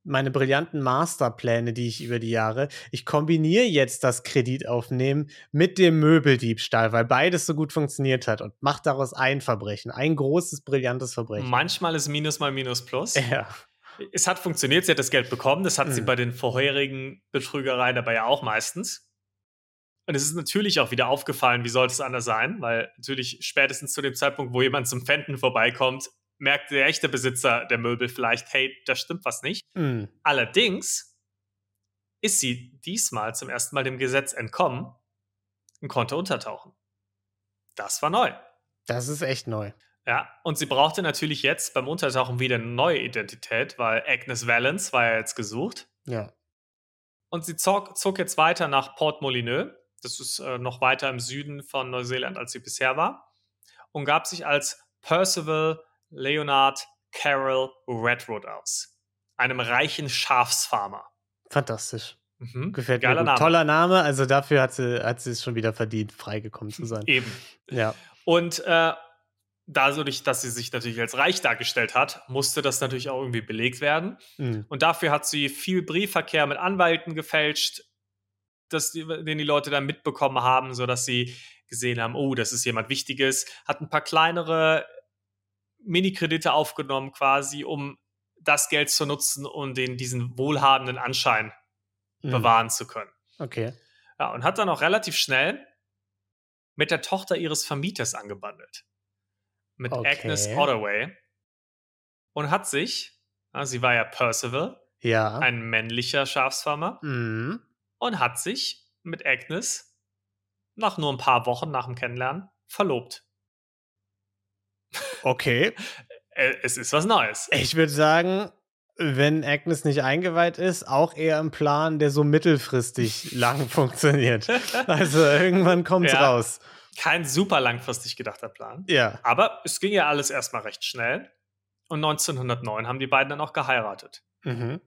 meine brillanten Masterpläne, die ich über die Jahre. Ich kombiniere jetzt das Kreditaufnehmen mit dem Möbeldiebstahl, weil beides so gut funktioniert hat und macht daraus ein Verbrechen, ein großes, brillantes Verbrechen.
Manchmal ist Minus mal Minus Plus.
Ja.
Es hat funktioniert, sie hat das Geld bekommen. Das hat mhm. sie bei den vorherigen Betrügereien dabei ja auch meistens. Und es ist natürlich auch wieder aufgefallen, wie sollte es anders sein, weil natürlich spätestens zu dem Zeitpunkt, wo jemand zum Fenden vorbeikommt, merkt der echte Besitzer der Möbel vielleicht, hey, da stimmt was nicht.
Mhm.
Allerdings ist sie diesmal zum ersten Mal dem Gesetz entkommen und konnte untertauchen. Das war neu.
Das ist echt neu.
Ja, und sie brauchte natürlich jetzt beim Untertauchen wieder eine neue Identität, weil Agnes Valence war ja jetzt gesucht.
Ja.
Und sie zog, zog jetzt weiter nach Port Molineux das ist äh, noch weiter im Süden von Neuseeland, als sie bisher war. Und gab sich als Percival Leonard Carroll Redwood aus. Einem reichen Schafsfarmer.
Fantastisch. Mhm. Gefällt Geiler mir gut. Name. Toller Name, also dafür hat sie, hat sie es schon wieder verdient, freigekommen zu sein.
Eben.
Ja.
Und äh, dadurch, dass sie sich natürlich als reich dargestellt hat, musste das natürlich auch irgendwie belegt werden. Mhm. Und dafür hat sie viel Briefverkehr mit Anwälten gefälscht, das, den die Leute dann mitbekommen haben, sodass sie gesehen haben, oh, das ist jemand Wichtiges, hat ein paar kleinere Mini-Kredite aufgenommen, quasi, um das Geld zu nutzen und den, diesen wohlhabenden Anschein mhm. bewahren zu können.
Okay.
Ja, und hat dann auch relativ schnell mit der Tochter ihres Vermieters angebandelt. Mit okay. Agnes Ottaway. Und hat sich, sie war ja Percival,
ja.
ein männlicher Schafsfarmer,
mhm
und hat sich mit Agnes nach nur ein paar Wochen nach dem Kennenlernen verlobt.
Okay.
Äh, es ist was Neues.
Ich würde sagen, wenn Agnes nicht eingeweiht ist, auch eher ein Plan, der so mittelfristig lang funktioniert. Also irgendwann kommt es ja, raus.
Kein super langfristig gedachter Plan.
Ja.
Aber es ging ja alles erstmal recht schnell. Und 1909 haben die beiden dann auch geheiratet.
Mhm.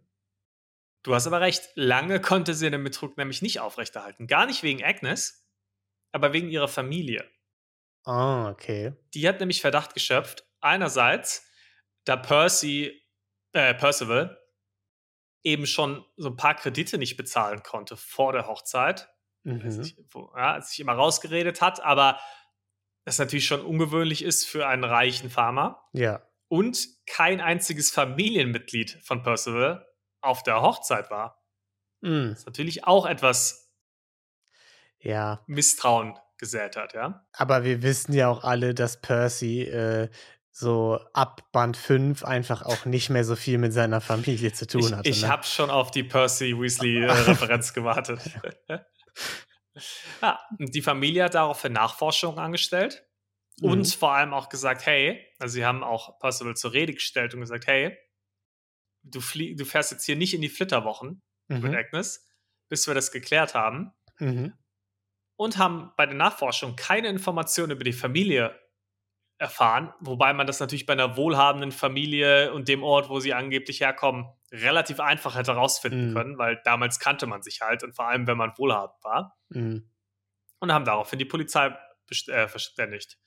Du hast aber recht, lange konnte sie den Betrug nämlich nicht aufrechterhalten. Gar nicht wegen Agnes, aber wegen ihrer Familie.
Ah, oh, okay.
Die hat nämlich Verdacht geschöpft. Einerseits, da Percy, äh, Percival eben schon so ein paar Kredite nicht bezahlen konnte vor der Hochzeit.
Mhm.
Sich, wo, ja, sich immer rausgeredet hat, aber das natürlich schon ungewöhnlich ist für einen reichen Farmer.
Ja.
Und kein einziges Familienmitglied von Percival auf der Hochzeit war.
Mm.
ist natürlich auch etwas
ja.
Misstrauen gesät hat, ja.
Aber wir wissen ja auch alle, dass Percy äh, so ab Band 5 einfach auch nicht mehr so viel mit seiner Familie zu tun hatte.
Ich, ich
ne?
habe schon auf die Percy Weasley-Referenz äh, gewartet. ja, die Familie hat daraufhin Nachforschungen angestellt mhm. und vor allem auch gesagt, hey, also sie haben auch Percival zur Rede gestellt und gesagt, hey, du, flie du fährst jetzt hier nicht in die Flitterwochen mhm. mit Agnes, bis wir das geklärt haben.
Mhm.
Und haben bei der Nachforschung keine Informationen über die Familie erfahren, wobei man das natürlich bei einer wohlhabenden Familie und dem Ort, wo sie angeblich herkommen, relativ einfach hätte herausfinden mhm. können, weil damals kannte man sich halt und vor allem, wenn man wohlhabend war.
Mhm.
Und haben daraufhin die Polizei äh, verständigt.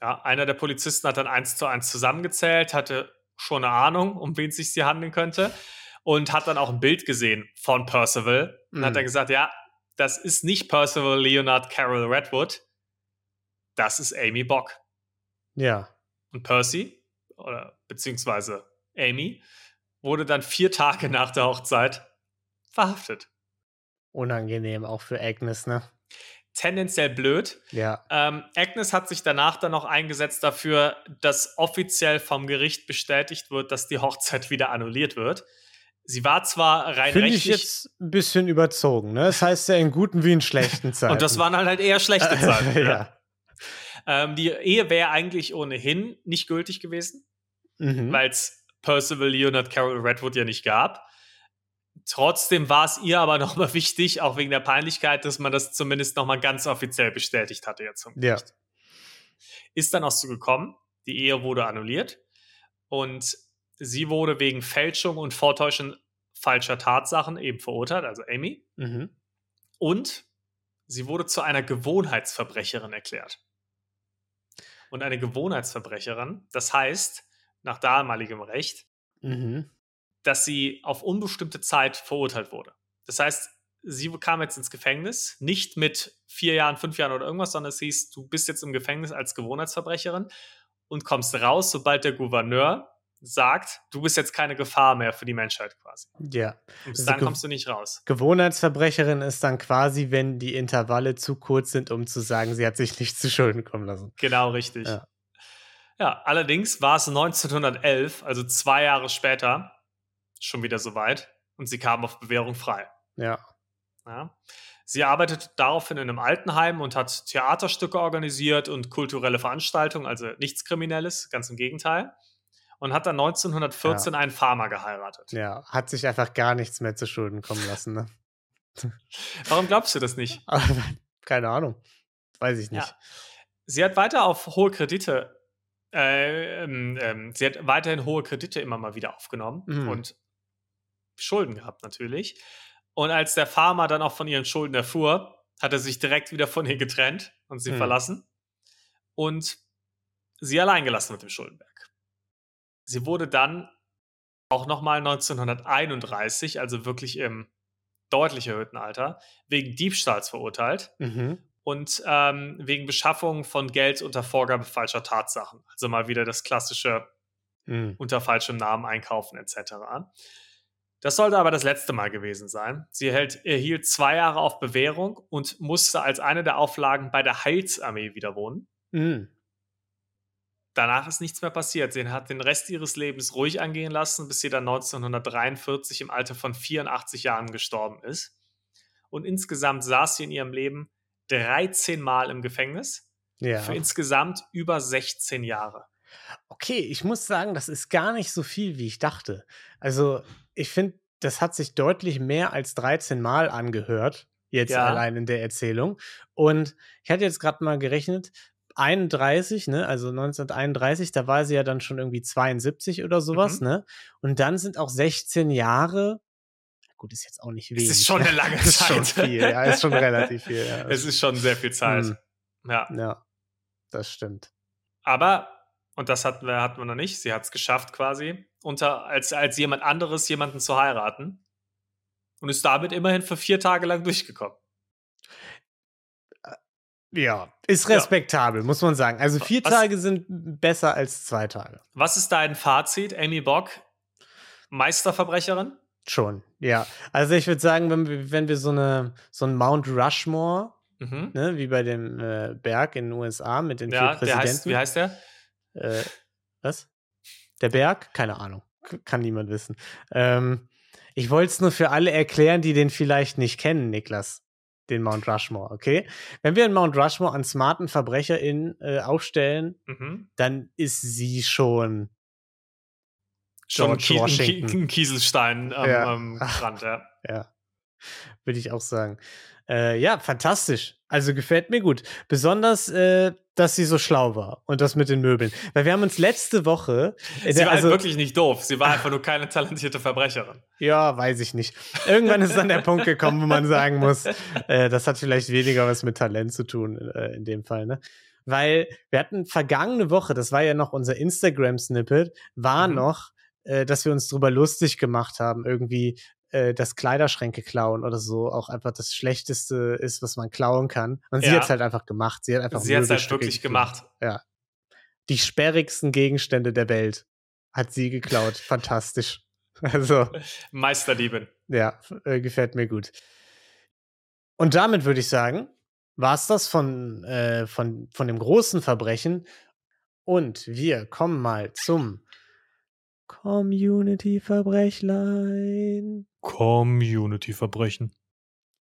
Ja, einer der Polizisten hat dann eins zu eins zusammengezählt, hatte schon eine Ahnung, um wen es sich hier handeln könnte. Und hat dann auch ein Bild gesehen von Percival und mhm. hat dann gesagt, ja, das ist nicht Percival Leonard Carol Redwood, das ist Amy Bock.
Ja.
Und Percy, oder beziehungsweise Amy, wurde dann vier Tage nach der Hochzeit verhaftet.
Unangenehm auch für Agnes, ne?
Tendenziell blöd.
Ja.
Ähm, Agnes hat sich danach dann noch eingesetzt dafür, dass offiziell vom Gericht bestätigt wird, dass die Hochzeit wieder annulliert wird. Sie war zwar rein
Finde
rechtlich.
ich jetzt ein bisschen überzogen, ne? Das heißt ja in guten wie in schlechten Zeiten.
und das waren halt eher schlechte Zeiten.
ja.
ja. Ähm, die Ehe wäre eigentlich ohnehin nicht gültig gewesen,
Mhm.
weil es Percival Leonard Carol Redwood ja nicht gab. Trotzdem war es ihr aber nochmal wichtig, auch wegen der Peinlichkeit, dass man das zumindest nochmal ganz offiziell bestätigt hatte jetzt zum
Ja.
Ist dann auch so gekommen. Die Ehe wurde annulliert und sie wurde wegen Fälschung und Vortäuschen falscher Tatsachen eben verurteilt, also Amy.
Mhm.
Und sie wurde zu einer Gewohnheitsverbrecherin erklärt. Und eine Gewohnheitsverbrecherin, das heißt, nach damaligem Recht,
Mhm.
dass sie auf unbestimmte Zeit verurteilt wurde. Das heißt, sie kam jetzt ins Gefängnis, nicht mit vier Jahren, fünf Jahren oder irgendwas, sondern es hieß, du bist jetzt im Gefängnis als Gewohnheitsverbrecherin und kommst raus, sobald der Gouverneur sagt, du bist jetzt keine Gefahr mehr für die Menschheit quasi.
Ja.
Und bis
Also
dann kommst du nicht raus.
Gewohnheitsverbrecherin ist dann quasi, wenn die Intervalle zu kurz sind, um zu sagen, sie hat sich nicht zu Schulden kommen lassen.
Genau richtig.
Ja.
Ja, allerdings war es 1911, also zwei Jahre später, schon wieder soweit und sie kam auf Bewährung frei.
Ja.
Ja. Sie arbeitete daraufhin in einem Altenheim und hat Theaterstücke organisiert und kulturelle Veranstaltungen, also nichts Kriminelles, ganz im Gegenteil. Und hat dann 1914 einen Farmer geheiratet.
Ja. Hat sich einfach gar nichts mehr zu Schulden kommen lassen, ne?
Warum glaubst du das nicht?
Keine Ahnung. Weiß ich nicht.
Ja. Sie hat weiter auf hohe Kredite, äh, ähm, ähm, sie hat weiterhin hohe Kredite immer mal wieder aufgenommen
Mhm.
und Schulden gehabt natürlich. Und als der Farmer dann auch von ihren Schulden erfuhr, hat er sich direkt wieder von ihr getrennt und sie
Mhm.
verlassen und sie allein gelassen mit dem Schuldenberg. Sie wurde dann auch nochmal 1931, also wirklich im deutlich erhöhten Alter, wegen Diebstahls verurteilt
Mhm.
und ähm, wegen Beschaffung von Geld unter Vorgabe falscher Tatsachen. Also mal wieder das klassische
Mhm.
unter falschem Namen einkaufen etc. Das sollte aber das letzte Mal gewesen sein. Sie erhält, erhielt zwei Jahre auf Bewährung und musste als eine der Auflagen bei der Heilsarmee wieder wohnen.
Mhm.
Danach ist nichts mehr passiert. Sie hat den Rest ihres Lebens ruhig angehen lassen, bis sie dann 1943 im Alter von 84 Jahren gestorben ist. Und insgesamt saß sie in ihrem Leben 13 Mal im Gefängnis
Ja.
für insgesamt über 16 Jahre.
Okay, ich muss sagen, das ist gar nicht so viel, wie ich dachte. Also, ich finde, das hat sich deutlich mehr als 13 Mal angehört, jetzt
Ja.
allein in der Erzählung. Und ich hatte jetzt gerade mal gerechnet, 31, ne, also 1931, da war sie ja dann schon irgendwie 72 oder sowas,
Mhm.
ne? Und dann sind auch 16 Jahre. Gut, ist jetzt auch nicht wenig.
ist schon
ne?
eine lange
ist schon
Zeit.
viel, ja, ist schon relativ viel. Ja,
Es ist schon sehr viel Zeit.
Hm.
Ja.
ja, das stimmt.
Aber, und das hatten wir, hatten wir noch nicht, sie hat es geschafft quasi, unter, als, als jemand anderes jemanden zu heiraten. Und ist damit immerhin für vier Tage lang durchgekommen.
Ja, ist
Ja.
respektabel, muss man sagen. Also vier
Was-
Tage sind besser als zwei Tage.
Was ist dein Fazit, Amy Bock? Meisterverbrecherin?
Schon, ja. Also ich würde sagen, wenn wir, wenn wir so eine so ein Mount Rushmore,
Mhm.
ne, wie bei dem äh, Berg in den USA mit den
Ja,
vier
der heißt,
Präsidenten.
wie heißt der?
Äh, was? Der Berg? Keine Ahnung. Kann niemand wissen. Ähm, ich wollte es nur für alle erklären, die den vielleicht nicht kennen, Niklas. Den Mount Rushmore, okay? Wenn wir einen Mount Rushmore an smarten VerbrecherInnen äh, aufstellen,
Mhm.
dann ist sie schon
Schon
George Washington.
Kie- ein Kieselstein am,
Ja.
am Rand, ja.
Ja, würde ich auch sagen. Äh, ja, fantastisch. Also gefällt mir gut. Besonders, äh, dass sie so schlau war und das mit den Möbeln. Weil wir haben uns letzte Woche.
Sie war
also,
halt wirklich nicht doof. Sie war einfach nur keine talentierte Verbrecherin.
Ja, weiß ich nicht. Irgendwann ist dann der Punkt gekommen, wo man sagen muss, äh, das hat vielleicht weniger was mit Talent zu tun, äh, in dem Fall, ne? Weil wir hatten vergangene Woche, das war ja noch unser Instagram-Snippet, war
Mhm.
noch, äh, dass wir uns drüber lustig gemacht haben, irgendwie, äh, dass Kleiderschränke klauen oder so auch einfach das Schlechteste ist, was man klauen kann. Und sie
Ja.
hat es halt einfach gemacht. Sie hat einfach
Sie hat es halt wirklich gemacht.
Ja. Die sperrigsten Gegenstände der Welt hat sie geklaut. Fantastisch. Also,
Meisterdiebin.
ja, äh, gefällt mir gut. Und damit würde ich sagen, war es das von, äh, von, von dem großen Verbrechen. Und wir kommen mal zum Community-Verbrechlein.
Community-Verbrechen.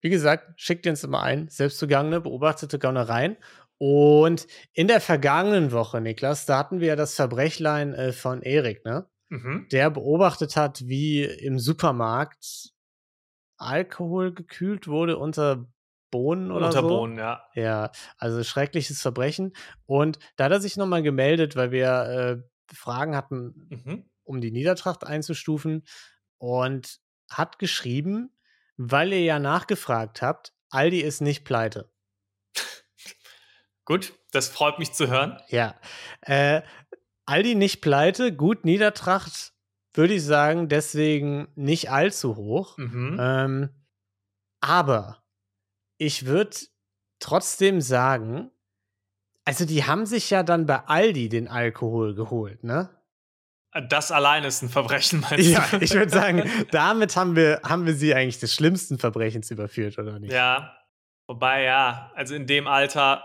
Wie gesagt, schickt ihr uns immer ein, selbstbegangene, beobachtete Gaunereien. Und in der vergangenen Woche, Niklas, da hatten wir ja das Verbrechlein äh, von Erik, ne?
Mhm.
Der beobachtet hat, wie im Supermarkt Alkohol gekühlt wurde unter Bohnen oder
Unter
so.
Bohnen, ja.
Ja, also schreckliches Verbrechen. Und da hat er sich nochmal gemeldet, weil wir äh, Fragen hatten,
Mhm.
Um die Niedertracht einzustufen und hat geschrieben, weil ihr ja nachgefragt habt, Aldi ist nicht pleite.
Gut, das freut mich zu hören.
Ja. Äh, Aldi nicht pleite, gut, Niedertracht würde ich sagen, deswegen nicht allzu hoch.
Mhm.
Ähm, aber ich würde trotzdem sagen, also die haben sich ja dann bei Aldi den Alkohol geholt, ne?
Das allein ist ein Verbrechen, meinst
Ja,
du?
ich würde sagen, damit haben wir, haben wir sie eigentlich des schlimmsten Verbrechens überführt, oder nicht?
Ja. Wobei, ja, also in dem Alter.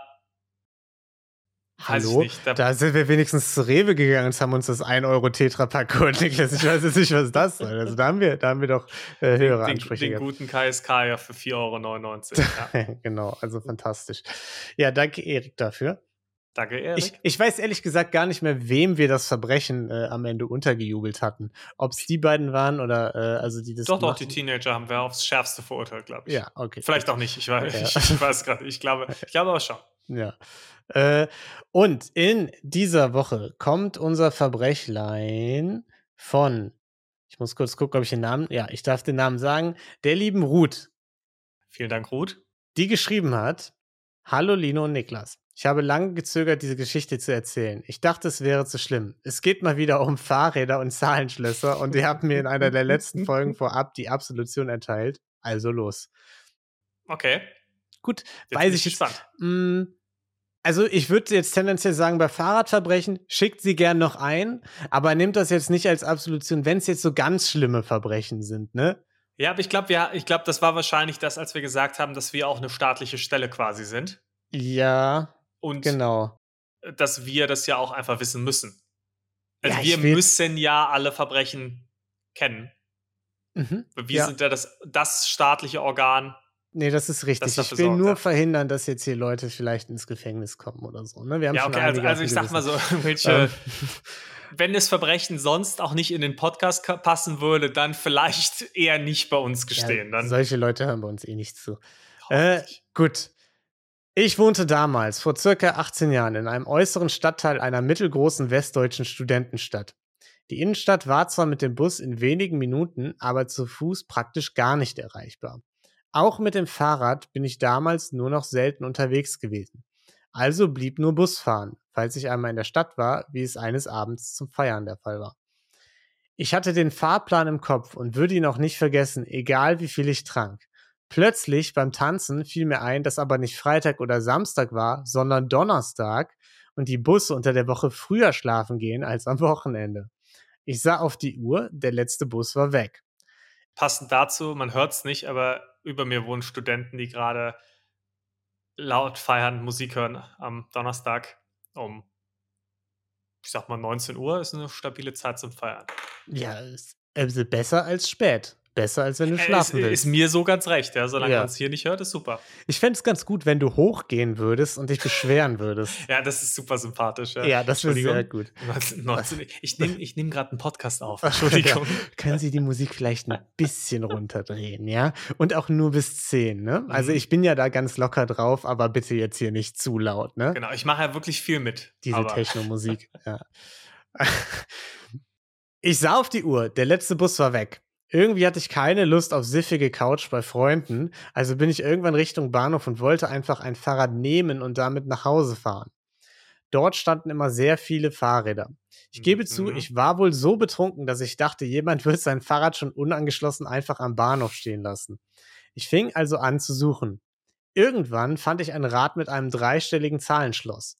Hallo?
ich nicht. Da,
Da sind wir wenigstens zu Rewe gegangen und haben uns das 1 Euro Tetrapack geholt, Niklas. Ich weiß jetzt nicht, was das soll. Also da haben wir, da haben wir doch äh, höhere
den,
Ansprüche
den
gehabt.
guten KSK ja für 4,99 Euro. Ja.
genau, also fantastisch. Ja, danke, Erik, dafür.
Danke, Erik.
Ich, ich weiß ehrlich gesagt gar nicht mehr, wem wir das Verbrechen äh, am Ende untergejubelt hatten. Ob es die beiden waren oder äh, also die das.
doch, doch, die. Teenager haben wir aufs Schärfste verurteilt, glaube ich.
Ja, okay.
Vielleicht auch nicht, ich weiß,
Ja.
ich, ich weiß gerade. Ich glaube, ich glaube aber schon.
Ja. Äh, und in dieser Woche kommt unser Verbrechlein von, ich muss kurz gucken, ob ich den Namen, ja, ich darf den Namen sagen, der lieben Ruth,
Vielen Dank, Ruth.
die geschrieben hat, Hallo Lino und Niklas. Ich habe lange gezögert, diese Geschichte zu erzählen. Ich dachte, es wäre zu schlimm. Es geht mal wieder um Fahrräder und Zahlenschlösser und ihr habt mir in einer der letzten Folgen vorab die Absolution erteilt. Also los.
Okay.
Gut,
Jetzt
weiß ich
gespannt.
Mm, Also ich würde jetzt tendenziell sagen, bei Fahrradverbrechen schickt sie gern noch ein, aber nehmt das jetzt nicht als Absolution, wenn es jetzt so ganz schlimme Verbrechen sind, ne?
Ja, aber ich glaube, ja, ich glaube, das war wahrscheinlich das, als wir gesagt haben, dass wir auch eine staatliche Stelle quasi sind.
Ja,
Und
genau.
dass wir das ja auch einfach wissen müssen. Also
Ja,
wir müssen ja alle Verbrechen kennen.
Mhm.
Wir
ja.
sind ja das, das staatliche Organ.
Nee, das ist richtig.
das
ich will
sorgt,
nur
ja.
verhindern, dass jetzt hier Leute vielleicht ins Gefängnis kommen oder so. Ne? Wir haben
Ja, okay, also, also ich sag mal so, welche,
Ähm,
wenn das Verbrechen sonst auch nicht in den Podcast passen würde, dann vielleicht eher nicht bei uns gestehen.
ja,
dann
solche Leute hören bei uns eh nicht zu. Äh, gut. Ich wohnte damals, vor circa 18 Jahren, in einem äußeren Stadtteil einer mittelgroßen westdeutschen Studentenstadt. Die Innenstadt war zwar mit dem Bus in wenigen Minuten, aber zu Fuß praktisch gar nicht erreichbar. Auch mit dem Fahrrad bin ich damals nur noch selten unterwegs gewesen. Also blieb nur Busfahren, falls ich einmal in der Stadt war, wie es eines Abends zum Feiern der Fall war. Ich hatte den Fahrplan im Kopf und würde ihn auch nicht vergessen, egal wie viel ich trank. Plötzlich beim Tanzen fiel mir ein, dass aber nicht Freitag oder Samstag war, sondern Donnerstag und die Busse unter der Woche früher schlafen gehen als am Wochenende. Ich sah auf die Uhr, der letzte Bus war weg.
Passend dazu, man hört es nicht, aber über mir wohnen Studenten, die gerade laut feiern, Musik hören am Donnerstag um, ich sag mal, 19 Uhr ist eine stabile Zeit zum Feiern.
Ja, ist also besser als spät. Besser als wenn du
ist,
schlafen
ist
willst.
mir so ganz recht, ja. Solange
Ja.
man es hier nicht hört, ist super.
Ich fände es ganz gut, wenn du hochgehen würdest und dich beschweren würdest.
Ja, das ist super sympathisch. Ja,
Ja, das wäre sehr gut.
19, ich nehme ich nehm gerade einen Podcast auf. Entschuldigung.
Können Sie die Musik vielleicht ein bisschen runterdrehen, ja? Und auch nur bis 10, ne? Also
Mhm.
ich bin ja da ganz locker drauf, aber bitte jetzt hier nicht zu laut, ne?
Genau, ich mache ja wirklich viel mit.
Diese
aber
Techno-Musik, ja. Ich sah auf die Uhr, der letzte Bus war weg. Irgendwie hatte ich keine Lust auf siffige Couch bei Freunden, also bin ich irgendwann Richtung Bahnhof und wollte einfach ein Fahrrad nehmen und damit nach Hause fahren. Dort standen immer sehr viele Fahrräder. Ich gebe mhm. zu, ich war wohl so betrunken, dass ich dachte, jemand wird sein Fahrrad schon unangeschlossen einfach am Bahnhof stehen lassen. Ich fing also an zu suchen. Irgendwann fand ich ein Rad mit einem dreistelligen Zahlenschloss.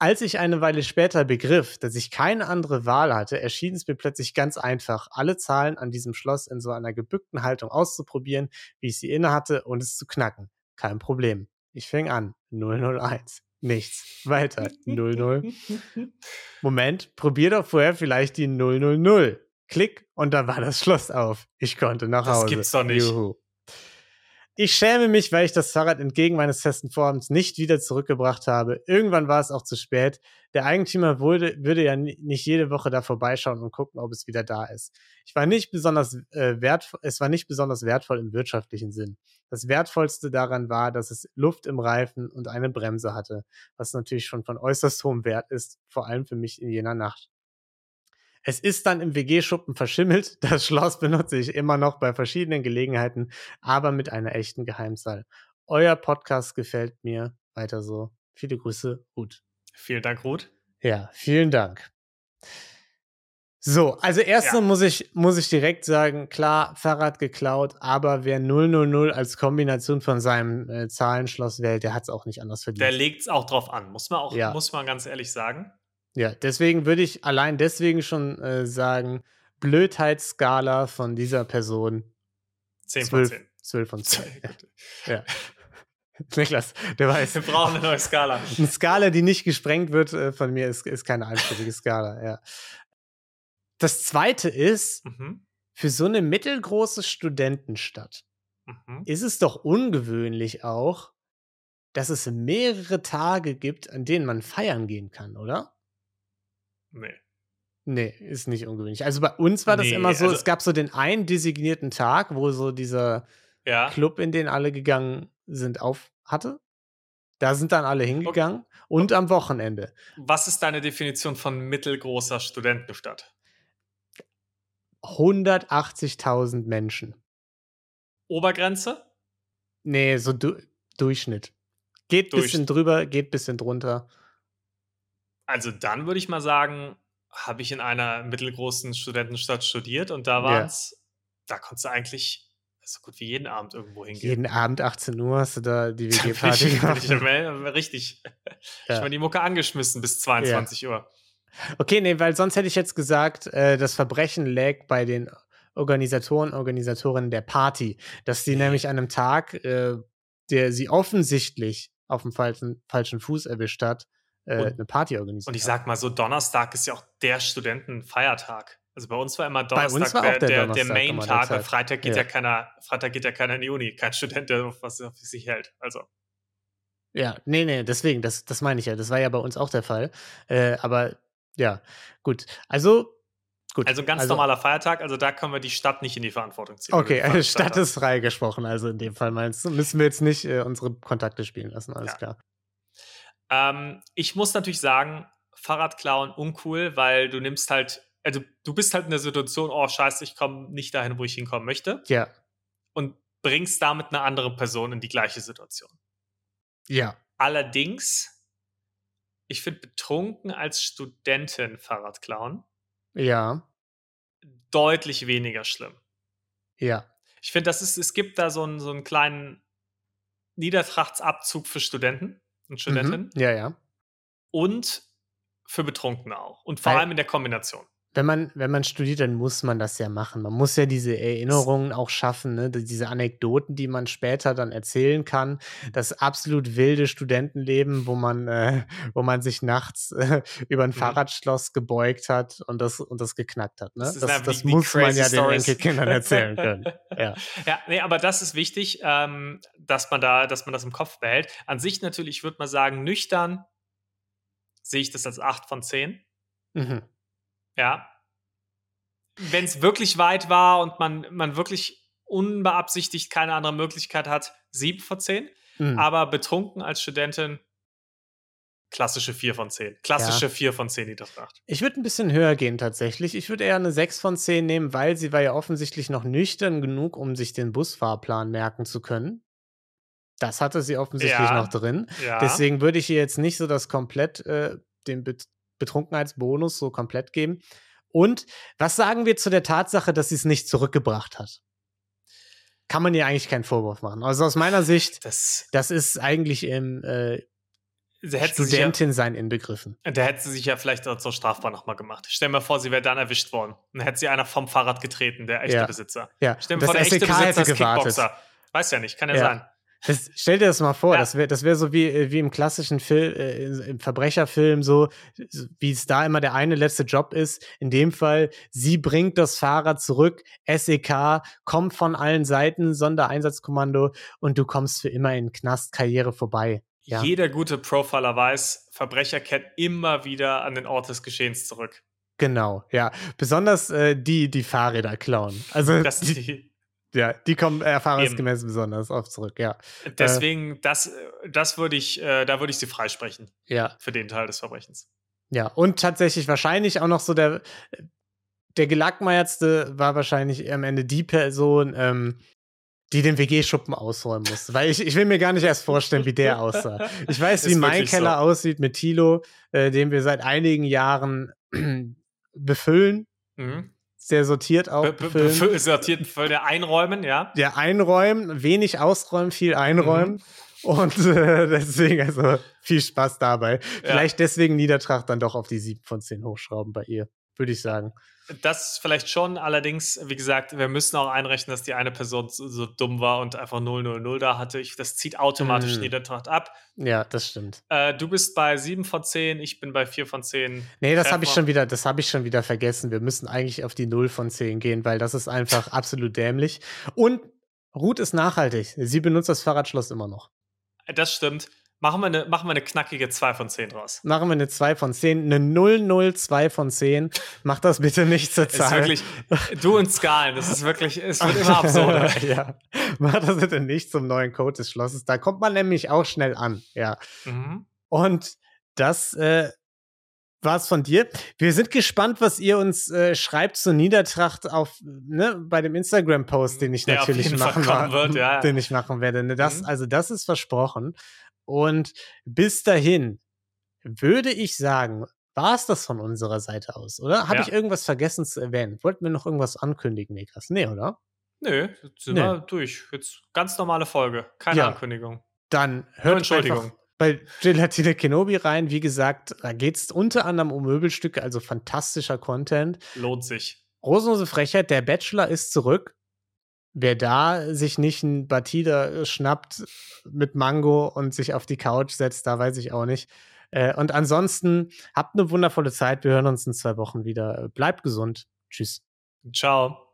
Als ich eine Weile später begriff, dass ich keine andere Wahl hatte, erschien es mir plötzlich ganz einfach, alle Zahlen an diesem Schloss in so einer gebückten Haltung auszuprobieren, wie ich sie innehatte, und es zu knacken. Kein Problem. Ich fing an. 001. Nichts. Weiter. 00. Moment, probier doch vorher vielleicht die 000. Klick und da war das Schloss auf. Ich konnte nach Hause.
Das gibt's doch nicht. Juhu.
Ich schäme mich, weil ich das Fahrrad entgegen meines festen Vorhabens nicht wieder zurückgebracht habe. Irgendwann war es auch zu spät. Der Eigentümer würde, würde ja nicht jede Woche da vorbeischauen und gucken, ob es wieder da ist. Ich war nicht besonders äh, wertvoll, es war nicht besonders wertvoll im wirtschaftlichen Sinn. Das wertvollste daran war, dass es Luft im Reifen und eine Bremse hatte, was natürlich schon von äußerst hohem Wert ist, vor allem für mich in jener Nacht. Es ist dann im WG-Schuppen verschimmelt. Das Schloss benutze ich immer noch bei verschiedenen Gelegenheiten, aber mit einer echten Geheimzahl. Euer Podcast gefällt mir. Weiter so. Viele Grüße, Ruth.
Vielen Dank, Ruth.
Ja, vielen Dank. So, also erstmal ja. muss ich, muss ich direkt sagen, klar, Fahrrad geklaut, aber wer 000 als Kombination von seinem äh, Zahlenschloss wählt, der hat es auch nicht anders verdient.
Der legt es auch drauf an, muss man auch, ja. muss man ganz ehrlich sagen.
Ja, deswegen würde ich allein deswegen schon äh, sagen, Blödheitsskala von dieser Person
10 von 10.
12 von 10. ja. Niklas, der weiß.
Wir brauchen eine neue Skala.
Eine Skala, die nicht gesprengt wird äh, von mir, ist, ist keine einstellige Skala, ja. Das zweite ist, mhm. für so eine mittelgroße Studentenstadt mhm. ist es doch ungewöhnlich auch, dass es mehrere Tage gibt, an denen man feiern gehen kann, oder?
Nee.
Nee, ist nicht ungewöhnlich. Also bei uns war das nee, immer so, also, es gab so den einen designierten Tag, wo so dieser ja. Club, in den alle gegangen sind, auf hatte. Da sind dann alle hingegangen okay. und am Wochenende.
Was ist deine Definition von mittelgroßer Studentenstadt?
180.000 Menschen.
Obergrenze?
Nee, so du Durchschnitt. Geht ein bisschen drüber, geht ein bisschen drunter.
Also dann würde ich mal sagen, habe ich in einer mittelgroßen Studentenstadt studiert und da war es, ja. da konntest du eigentlich so gut wie jeden Abend irgendwo hingehen.
Jeden Abend 18 Uhr hast du da die WG-Party gemacht. Ich,
richtig. Ja. Ich habe die Mucke angeschmissen bis 22 ja. Uhr.
Okay, nee, weil sonst hätte ich jetzt gesagt, äh, das Verbrechen lag bei den Organisatoren, Organisatorinnen der Party, dass sie nämlich an einem Tag, äh, der sie offensichtlich auf dem falschen, falschen Fuß erwischt hat, äh, eine Party organisiert.
Und ich sag mal so, Donnerstag ist ja auch der Studentenfeiertag. Also bei uns war immer Donnerstag war der, der, der Main-Tag, weil Freitag geht ja. ja. keiner, Freitag geht ja keiner in die Uni, kein Student, der auf was auf sich hält. Also.
Ja, nee, nee, deswegen, das, das meine ich ja. Das war ja bei uns auch der Fall. Äh, aber ja, gut. Also, gut.
Also ein ganz also, normaler Feiertag, also da können wir die Stadt nicht in die Verantwortung ziehen.
Okay, die Stadt ist freigesprochen, also in dem Fall meinst du, müssen wir jetzt nicht äh, unsere Kontakte spielen lassen, alles ja. klar.
Ähm, ich muss natürlich sagen, Fahrradklauen uncool, weil du nimmst halt, also du bist halt in der Situation, oh scheiße, ich komme nicht dahin, wo ich hinkommen möchte.
Ja.
Und bringst damit eine andere Person in die gleiche Situation.
Ja.
Allerdings, ich finde betrunken als Studentin Fahrrad klauen.
Ja.
Deutlich weniger schlimm.
Ja.
Ich finde, es gibt da so einen, so einen kleinen Niedertrachtsabzug für Studenten und Studentinnen.
Mhm. Ja, ja.
Und für Betrunkene auch. Und vor Weil, allem in der Kombination.
Wenn man, wenn man studiert, dann muss man das ja machen. Man muss ja diese Erinnerungen auch schaffen, ne? diese Anekdoten, die man später dann erzählen kann. Das absolut wilde Studentenleben, wo man, äh, wo man sich nachts äh, über ein mhm. Fahrradschloss gebeugt hat und das, und das geknackt hat. Ne? Das, das, das die, muss man ja Stories. den Enkelkindern erzählen können. ja.
ja, nee, aber das ist wichtig, ähm, dass man da, dass man das im Kopf behält. An sich natürlich würde man sagen, nüchtern sehe ich das als 8 von 10. Mhm. Ja. Wenn es wirklich weit war und man, man wirklich unbeabsichtigt keine andere Möglichkeit hat, 7 von 10. Mhm. Aber betrunken als Studentin, klassische 4 von 10. Klassische ja. 4 von 10 Niedertracht.
Ich würde ein bisschen höher gehen tatsächlich. Ich würde eher eine 6 von 10 nehmen, weil sie war ja offensichtlich noch nüchtern genug, um sich den Busfahrplan merken zu können. Das hatte sie offensichtlich ja. noch drin. Ja. Deswegen würde ich ihr jetzt nicht so das komplett äh, den Betrunkenheitsbonus so komplett geben. Und was sagen wir zu der Tatsache, dass sie es nicht zurückgebracht hat? Kann man ihr eigentlich keinen Vorwurf machen. Also aus meiner Sicht, das, das ist eigentlich im äh, Studentin sein inbegriffen.
Da hätte sie sich ja vielleicht auch zur strafbar nochmal gemacht. Stell mir vor, sie wäre dann erwischt worden. Dann hätte sie einer vom Fahrrad getreten, der echte
ja.
Besitzer.
Ja.
Stell mir vor, der
SEK
echte Besitzer ist. Kickboxer. Weiß ja nicht, kann ja,
Ja.
sein.
Das, stell dir das mal vor,
Ja.
das wäre das wär so wie, äh, wie im klassischen Film, äh, im Verbrecherfilm, so wie es da immer der eine letzte Job ist. In dem Fall, sie bringt das Fahrrad zurück, SEK, kommt von allen Seiten, Sondereinsatzkommando und du kommst für immer in den Knast, Karriere vorbei. Ja,
Jeder gute Profiler weiß, Verbrecher kehren immer wieder an den Ort des Geschehens zurück.
genau, ja. Besonders äh, die, die Fahrräder klauen. Also
Das,
die,
die,
ja, die kommen erfahrungsgemäß besonders oft zurück, ja.
deswegen, das, das würde ich, äh, da würde ich sie freisprechen
Ja.
für den Teil des Verbrechens.
Ja, und tatsächlich wahrscheinlich auch noch so der, der Gelackmeiertste war wahrscheinlich am Ende die Person, ähm, die den WG-Schuppen ausräumen musste. Weil ich, ich will mir gar nicht erst vorstellen, wie der aussah. Ich weiß, wie mein Keller
so.
aussieht mit Tilo, äh, den wir seit einigen Jahren befüllen.
Mhm.
Sehr sortiert auch befüllen.
befü- sortiert Völker einräumen, ja.
ja, einräumen, wenig ausräumen, viel einräumen.
Mhm.
Und äh, deswegen, also viel Spaß dabei. Vielleicht deswegen Niedertracht dann doch auf die 7 von 10 hochschrauben bei ihr, würde ich sagen.
Das vielleicht schon, allerdings, wie gesagt, wir müssen auch einrechnen, dass die eine Person so, so dumm war und einfach 000 da hatte. Ich, das zieht automatisch
Mhm.
Niedertracht ab.
Ja, das stimmt.
Äh, du bist bei 7 von 10, ich bin bei 4 von 10.
Nee, das habe ich schon wieder, das habe ich schon wieder vergessen. Wir müssen eigentlich auf die 0 von 10 gehen, weil das ist einfach absolut dämlich. Und Ruth ist nachhaltig. Sie benutzt das Fahrradschloss immer noch.
Das stimmt. Machen wir eine, machen wir eine knackige 2 von 10 draus.
Machen wir eine 2 von 10, eine 002 von 10. Mach das bitte nicht zur
Es ist
Zahl.
wirklich, du und Skalen, das ist wirklich, es wird immer absurder.
ja. Mach das bitte nicht zum neuen Code des Schlosses. Da kommt man nämlich auch schnell an. Ja.
Mhm.
Und das äh, war's von dir. Wir sind gespannt, was ihr uns äh, schreibt zur Niedertracht auf ne, bei dem Instagram-Post, den ich
Der
natürlich machen
wird, ja.
den ich machen werde. Ne, das,
Mhm.
Also das ist versprochen. Und bis dahin würde ich sagen, war es das von unserer Seite aus, oder? Habe
Ja.
ich irgendwas vergessen zu erwähnen? Wollten wir noch irgendwas ankündigen, Niklas? Nee, oder?
Nö, jetzt sind
Nö.
wir durch. Jetzt ganz normale Folge. Keine
Ja.
Ankündigung.
Dann hört
Entschuldigung.
bei Gelatine Kenobi rein. Wie gesagt, da geht es unter anderem um Möbelstücke, also fantastischer Content.
Lohnt sich.
Rosenlose Frechheit, der Bachelor ist zurück. Wer da sich nicht ein Batida schnappt mit Mango und sich auf die Couch setzt, da weiß ich auch nicht. Äh, und ansonsten habt eine wundervolle Zeit. Wir hören uns in zwei Wochen wieder. Bleibt gesund. Tschüss.
Ciao.